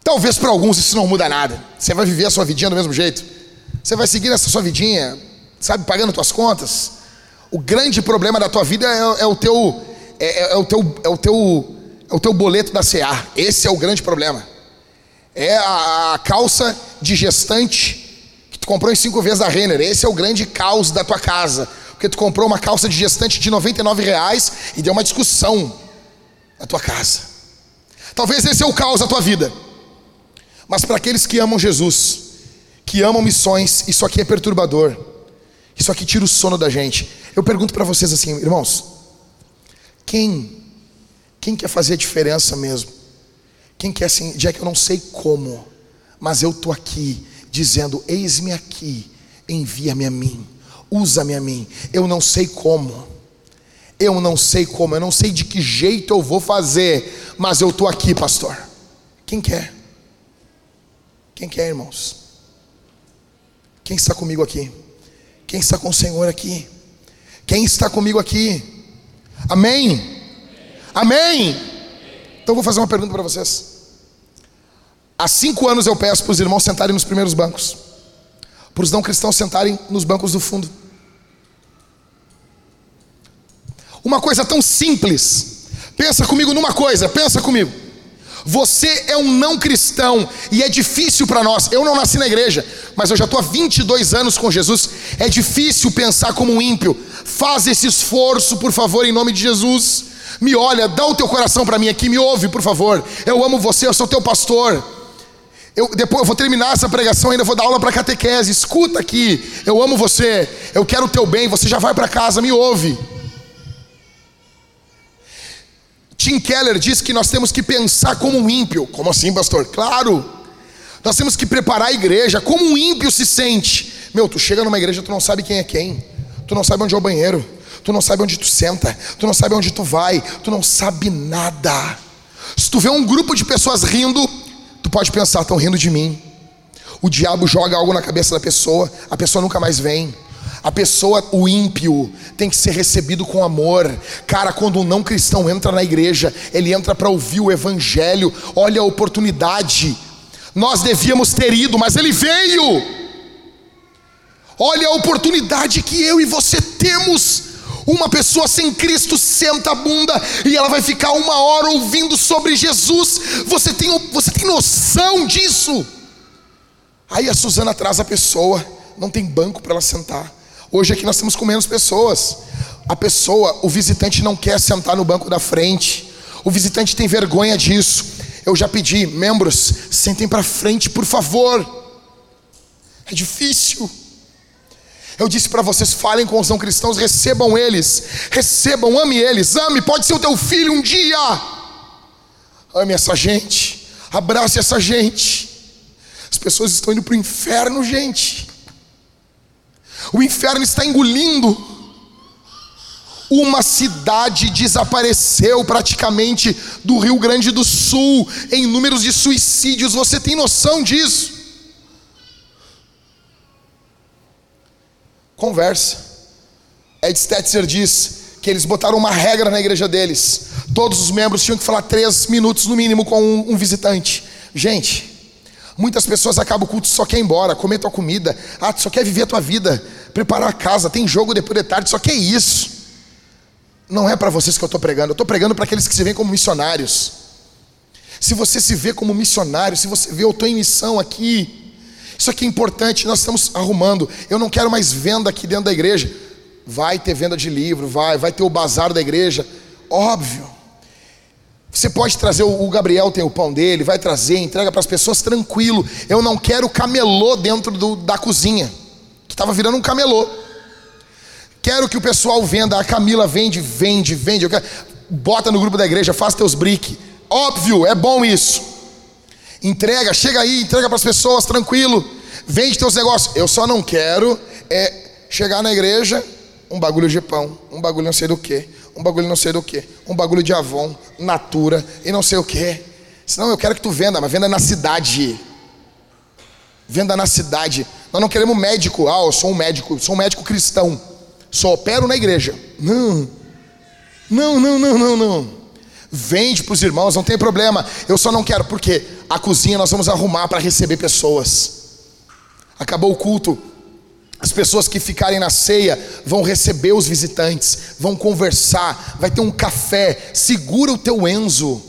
Talvez para alguns isso não muda nada. Você vai viver a sua vidinha do mesmo jeito. Você vai seguir essa sua vidinha, sabe, pagando suas contas. O grande problema da tua vida é, é o teu é, é, é, o teu é o teu é o teu boleto da CA. Esse é o grande problema. É a, a calça de gestante Tu comprou em cinco vezes a Renner. Esse é o grande caos da tua casa. Porque tu comprou uma calça de gestante de 99 reais e deu uma discussão na tua casa. Talvez esse é o caos da tua vida. Mas para aqueles que amam Jesus, que amam missões, isso aqui é perturbador. Isso aqui tira o sono da gente. Eu pergunto para vocês assim, irmãos, quem quem quer fazer a diferença mesmo? Quem quer assim, que eu não sei como, mas eu tô aqui dizendo: Eis-me aqui, envia-me a mim, usa-me a mim. Eu não sei como, eu não sei como, eu não sei de que jeito eu vou fazer, mas eu estou aqui, pastor. Quem quer? Quem quer, irmãos? Quem está comigo aqui? Quem está com o Senhor aqui? Quem está comigo aqui? Amém? Amém? Então vou fazer uma pergunta para vocês. Há cinco anos eu peço para os irmãos sentarem nos primeiros bancos, para os não cristãos sentarem nos bancos do fundo. Uma coisa tão simples. Pensa comigo numa coisa, pensa comigo. Você é um não cristão e é difícil para nós. Eu não nasci na igreja, mas eu já estou há 22 anos com Jesus. É difícil pensar como um ímpio. Faz esse esforço, por favor, em nome de Jesus. Me olha, dá o teu coração para mim aqui, me ouve, por favor. Eu amo você, eu sou teu pastor. Eu, depois eu vou terminar essa pregação, ainda vou dar aula para catequese. Escuta aqui, eu amo você, eu quero o teu bem, você já vai para casa, me ouve. Tim Keller diz que nós temos que pensar como um ímpio. Como assim, pastor? Claro. Nós temos que preparar a igreja. Como um ímpio se sente? Meu, tu chega numa igreja, tu não sabe quem é quem. Tu não sabe onde é o banheiro. Tu não sabe onde tu senta. Tu não sabe onde tu vai. Tu não sabe nada. Se tu vê um grupo de pessoas rindo, Tu pode pensar, estão rindo de mim. O diabo joga algo na cabeça da pessoa, a pessoa nunca mais vem. A pessoa, o ímpio, tem que ser recebido com amor. Cara, quando um não cristão entra na igreja, ele entra para ouvir o evangelho. Olha a oportunidade. Nós devíamos ter ido, mas ele veio. Olha a oportunidade que eu e você temos uma pessoa sem Cristo senta a bunda e ela vai ficar uma hora ouvindo sobre Jesus. Você tem, você tem noção disso? Aí a Suzana traz a pessoa, não tem banco para ela sentar. Hoje aqui nós estamos com menos pessoas. A pessoa, o visitante não quer sentar no banco da frente. O visitante tem vergonha disso. Eu já pedi, membros, sentem para frente, por favor. É difícil. Eu disse para vocês: falem com os não cristãos, recebam eles, recebam, ame eles, ame, pode ser o teu filho um dia. Ame essa gente, abrace essa gente. As pessoas estão indo para o inferno, gente. O inferno está engolindo. Uma cidade desapareceu praticamente do Rio Grande do Sul em números de suicídios. Você tem noção disso? Conversa. Ed Stetzer diz que eles botaram uma regra na igreja deles. Todos os membros tinham que falar três minutos no mínimo com um, um visitante. Gente, Muitas pessoas acabam o culto só quer ir embora, comer tua comida. Ah, só quer viver a tua vida, preparar a casa, tem jogo depois de tarde, só quer isso. Não é para vocês que eu estou pregando, eu estou pregando para aqueles que se veem como missionários. Se você se vê como missionário, se você vê, eu estou em missão aqui, isso aqui é importante, nós estamos arrumando. Eu não quero mais venda aqui dentro da igreja. Vai ter venda de livro, vai, vai ter o bazar da igreja. Óbvio. Você pode trazer, o Gabriel tem o pão dele, vai trazer, entrega para as pessoas tranquilo. Eu não quero camelô dentro do, da cozinha, que estava virando um camelô. Quero que o pessoal venda, a Camila vende, vende, vende. Quero, bota no grupo da igreja, faz teus brick. Óbvio, é bom isso. Entrega, chega aí, entrega para as pessoas, tranquilo. Vende teus negócios. Eu só não quero é chegar na igreja, um bagulho de pão, um bagulho não sei do que, um bagulho não sei do que, um bagulho de Avon, Natura e não sei o que. Senão eu quero que tu venda, mas venda na cidade. Venda na cidade. Nós não queremos médico. Ah, eu sou um médico, sou um médico cristão. Só opero na igreja. Não. Não, não, não, não, não. Vende para os irmãos, não tem problema. Eu só não quero, porque a cozinha nós vamos arrumar para receber pessoas. Acabou o culto. As pessoas que ficarem na ceia vão receber os visitantes, vão conversar, vai ter um café. Segura o teu Enzo.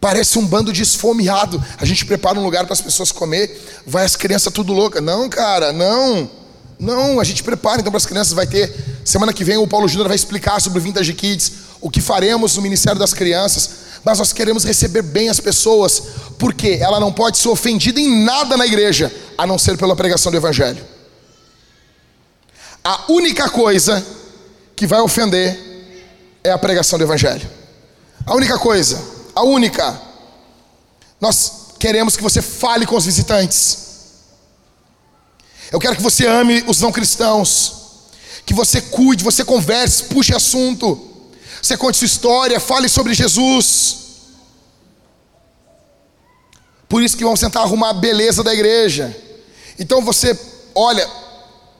Parece um bando de esfomeado. A gente prepara um lugar para as pessoas comer, vai as crianças tudo louca. Não, cara, não. Não, a gente prepara então para as crianças. Vai ter, semana que vem o Paulo Júnior vai explicar sobre o Vintage Kids, o que faremos no Ministério das Crianças. Mas nós queremos receber bem as pessoas, porque ela não pode ser ofendida em nada na igreja, a não ser pela pregação do Evangelho. A única coisa que vai ofender é a pregação do Evangelho. A única coisa, a única. Nós queremos que você fale com os visitantes. Eu quero que você ame os não cristãos, que você cuide, você converse, puxe assunto, você conte sua história, fale sobre Jesus. Por isso que vamos tentar arrumar a beleza da igreja. Então você, olha,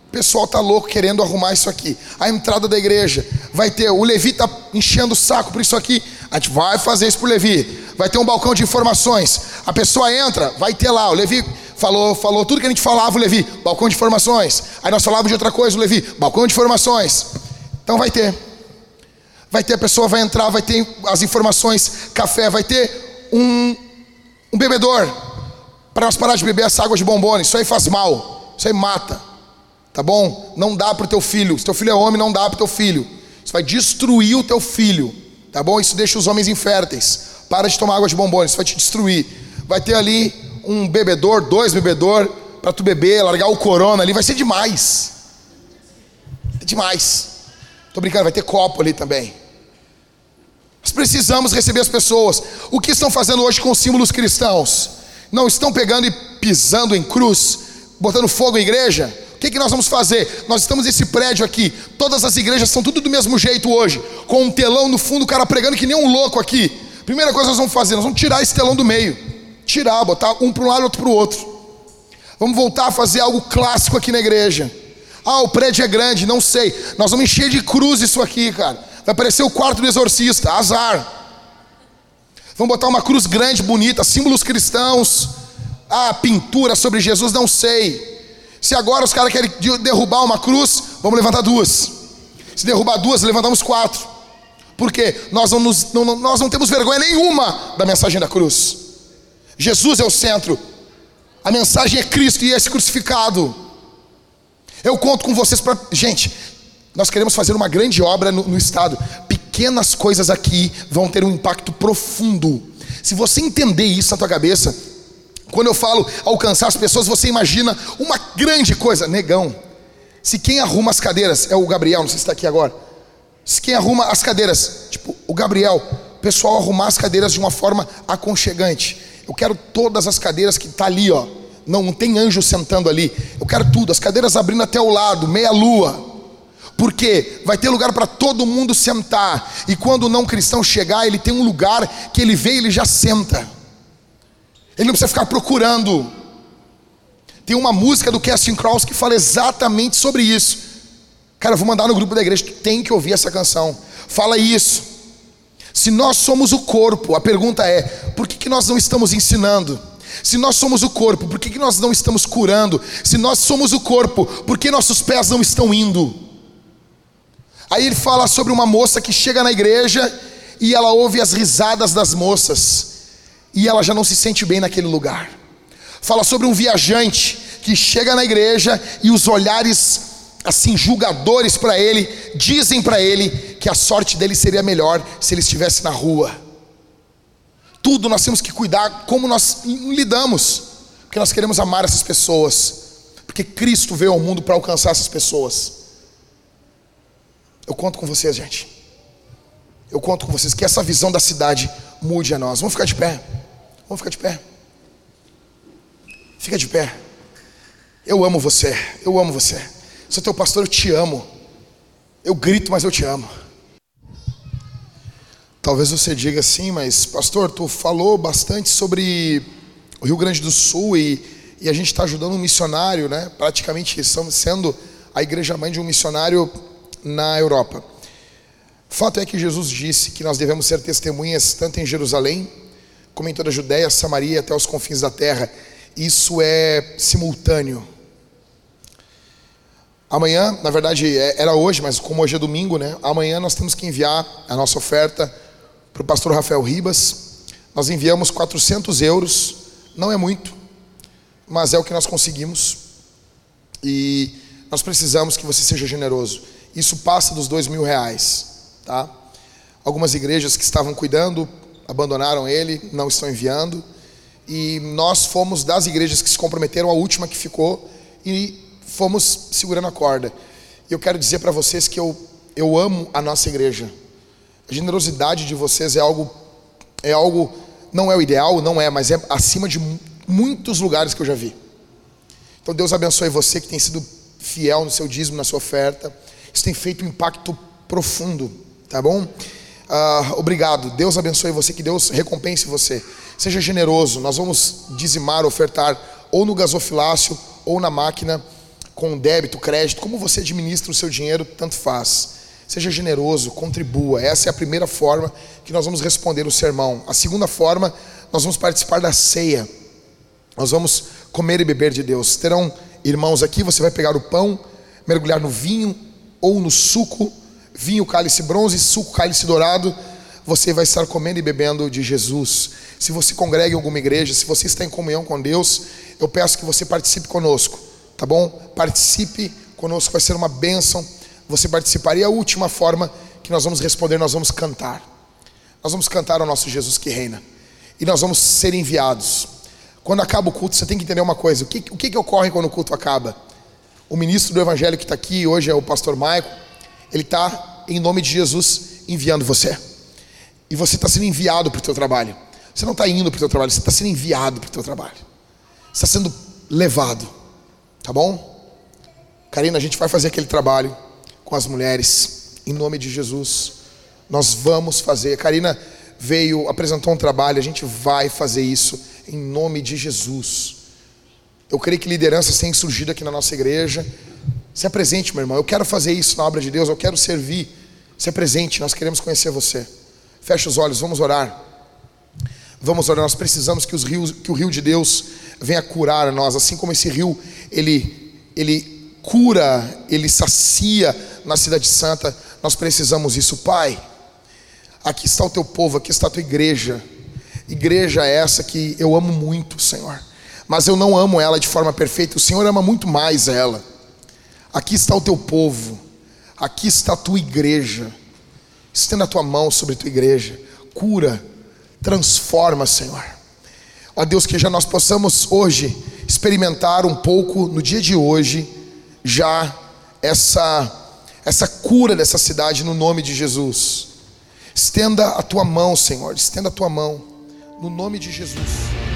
o pessoal tá louco querendo arrumar isso aqui. A entrada da igreja vai ter, o Levi tá enchendo o saco por isso aqui. A gente vai fazer isso pro Levi. Vai ter um balcão de informações. A pessoa entra, vai ter lá, o Levi falou, falou tudo que a gente falava, o Levi, balcão de informações. Aí nós falávamos de outra coisa, o Levi, balcão de informações. Então vai ter. Vai ter, a pessoa vai entrar, vai ter as informações, café, vai ter um, um bebedor. Para nós parar de beber essa água de bombone. Isso aí faz mal. Isso aí mata. Tá bom? Não dá para o teu filho. Se teu filho é homem, não dá para o teu filho. Isso vai destruir o teu filho. Tá bom? Isso deixa os homens inférteis. Para de tomar água de bombone, isso vai te destruir. Vai ter ali um bebedor, dois bebedor, para tu beber, largar o corona ali, vai ser demais. É demais. Tô brincando, vai ter copo ali também. Precisamos receber as pessoas. O que estão fazendo hoje com os símbolos cristãos? Não estão pegando e pisando em cruz, botando fogo em igreja? O que, que nós vamos fazer? Nós estamos nesse prédio aqui, todas as igrejas são tudo do mesmo jeito hoje, com um telão no fundo, o cara pregando que nem um louco aqui. Primeira coisa que nós vamos fazer, nós vamos tirar esse telão do meio tirar, botar um para um lado e outro para o outro. Vamos voltar a fazer algo clássico aqui na igreja. Ah, o prédio é grande, não sei. Nós vamos encher de cruz isso aqui, cara. Vai parecer o quarto do exorcista, azar. Vamos botar uma cruz grande, bonita, símbolos cristãos. Ah, pintura sobre Jesus, não sei. Se agora os caras querem derrubar uma cruz, vamos levantar duas. Se derrubar duas, levantamos quatro. Por quê? Nós não, nos, não, nós não temos vergonha nenhuma da mensagem da cruz. Jesus é o centro. A mensagem é Cristo e esse crucificado. Eu conto com vocês para. Gente, Nós queremos fazer uma grande obra no, no estado. Pequenas coisas aqui vão ter um impacto profundo. Se você entender isso na tua cabeça, quando eu falo alcançar as pessoas, você imagina uma grande coisa, negão. Se quem arruma as cadeiras é o Gabriel, não sei se está aqui agora. Se quem arruma as cadeiras, tipo o Gabriel, o pessoal arrumar as cadeiras de uma forma aconchegante. Eu quero todas as cadeiras que tá ali, ó. Não, não tem anjo sentando ali. Eu quero tudo, as cadeiras abrindo até o lado, meia lua. Porque vai ter lugar para todo mundo sentar. E quando o não cristão chegar, ele tem um lugar que ele vê e ele já senta. Ele não precisa ficar procurando. Tem uma música do Casting Cross que fala exatamente sobre isso. Cara, eu vou mandar no grupo da igreja, tu tem que ouvir essa canção. Fala isso. Se nós somos o corpo, a pergunta é: por que, que nós não estamos ensinando? Se nós somos o corpo, por que, que nós não estamos curando? Se nós somos o corpo, por que nossos pés não estão indo? Aí ele fala sobre uma moça que chega na igreja e ela ouve as risadas das moças e ela já não se sente bem naquele lugar. Fala sobre um viajante que chega na igreja e os olhares assim julgadores para ele dizem para ele que a sorte dele seria melhor se ele estivesse na rua. Tudo nós temos que cuidar como nós lidamos, porque nós queremos amar essas pessoas, porque Cristo veio ao mundo para alcançar essas pessoas. Eu conto com vocês, gente. Eu conto com vocês que essa visão da cidade mude a nós. Vamos ficar de pé. Vamos ficar de pé. Fica de pé. Eu amo você. Eu amo você. Sou teu pastor, eu te amo. Eu grito, mas eu te amo. Talvez você diga assim, mas pastor, tu falou bastante sobre o Rio Grande do Sul e, e a gente está ajudando um missionário, né? Praticamente estamos sendo a igreja mãe de um missionário na Europa. Fato é que Jesus disse que nós devemos ser testemunhas tanto em Jerusalém como em toda a Judéia, Samaria até os confins da terra. Isso é simultâneo. Amanhã, na verdade é, era hoje, mas como hoje é domingo, né? Amanhã nós temos que enviar a nossa oferta para o pastor Rafael Ribas. Nós enviamos 400 euros, não é muito, mas é o que nós conseguimos. E nós precisamos que você seja generoso. Isso passa dos dois mil reais, tá? Algumas igrejas que estavam cuidando abandonaram ele, não estão enviando. E nós fomos das igrejas que se comprometeram, a última que ficou, e fomos segurando a corda. E eu quero dizer para vocês que eu, eu amo a nossa igreja. A generosidade de vocês é algo, é algo, não é o ideal, não é, mas é acima de muitos lugares que eu já vi. Então Deus abençoe você que tem sido fiel no seu dízimo, na sua oferta. Isso tem feito um impacto profundo, tá bom? Uh, obrigado. Deus abençoe você, que Deus recompense você. Seja generoso. Nós vamos dizimar, ofertar ou no gasofilácio ou na máquina com débito, crédito, como você administra o seu dinheiro, tanto faz. Seja generoso, contribua. Essa é a primeira forma que nós vamos responder o sermão. A segunda forma, nós vamos participar da ceia. Nós vamos comer e beber de Deus. Terão irmãos aqui, você vai pegar o pão, mergulhar no vinho ou no suco vinho cálice bronze, suco cálice dourado, você vai estar comendo e bebendo de Jesus. Se você congrega em alguma igreja, se você está em comunhão com Deus, eu peço que você participe conosco, tá bom? Participe conosco, vai ser uma bênção você participar. E a última forma que nós vamos responder, nós vamos cantar. Nós vamos cantar ao nosso Jesus que reina. E nós vamos ser enviados. Quando acaba o culto, você tem que entender uma coisa: o que, o que, que ocorre quando o culto acaba? O ministro do Evangelho que está aqui hoje é o pastor Maico ele está, em nome de Jesus, enviando você. E você está sendo enviado para o teu trabalho. Você não está indo para o teu trabalho, você está sendo enviado para o teu trabalho. Você está sendo levado. Tá bom? Karina, a gente vai fazer aquele trabalho com as mulheres. Em nome de Jesus. Nós vamos fazer. Karina veio, apresentou um trabalho, a gente vai fazer isso em nome de Jesus. Eu creio que lideranças têm surgido aqui na nossa igreja. Se apresente, meu irmão. Eu quero fazer isso na obra de Deus, eu quero servir. Se apresente, nós queremos conhecer você. Feche os olhos, vamos orar. Vamos orar, nós precisamos que, os rios, que o rio de Deus venha curar a nós, assim como esse rio, ele, ele cura, ele sacia na cidade santa, nós precisamos isso, Pai. Aqui está o teu povo, aqui está a tua igreja. Igreja essa que eu amo muito, Senhor. Mas eu não amo ela de forma perfeita, o Senhor ama muito mais ela. Aqui está o teu povo. aqui está a tua igreja. Estenda a tua mão sobre a tua igreja. Cura, transforma, Senhor. Ó Deus, que já nós possamos hoje experimentar um pouco no dia de hoje já essa essa cura dessa cidade no nome de Jesus. Estenda a tua mão, Senhor, estenda a tua mão no nome de Jesus.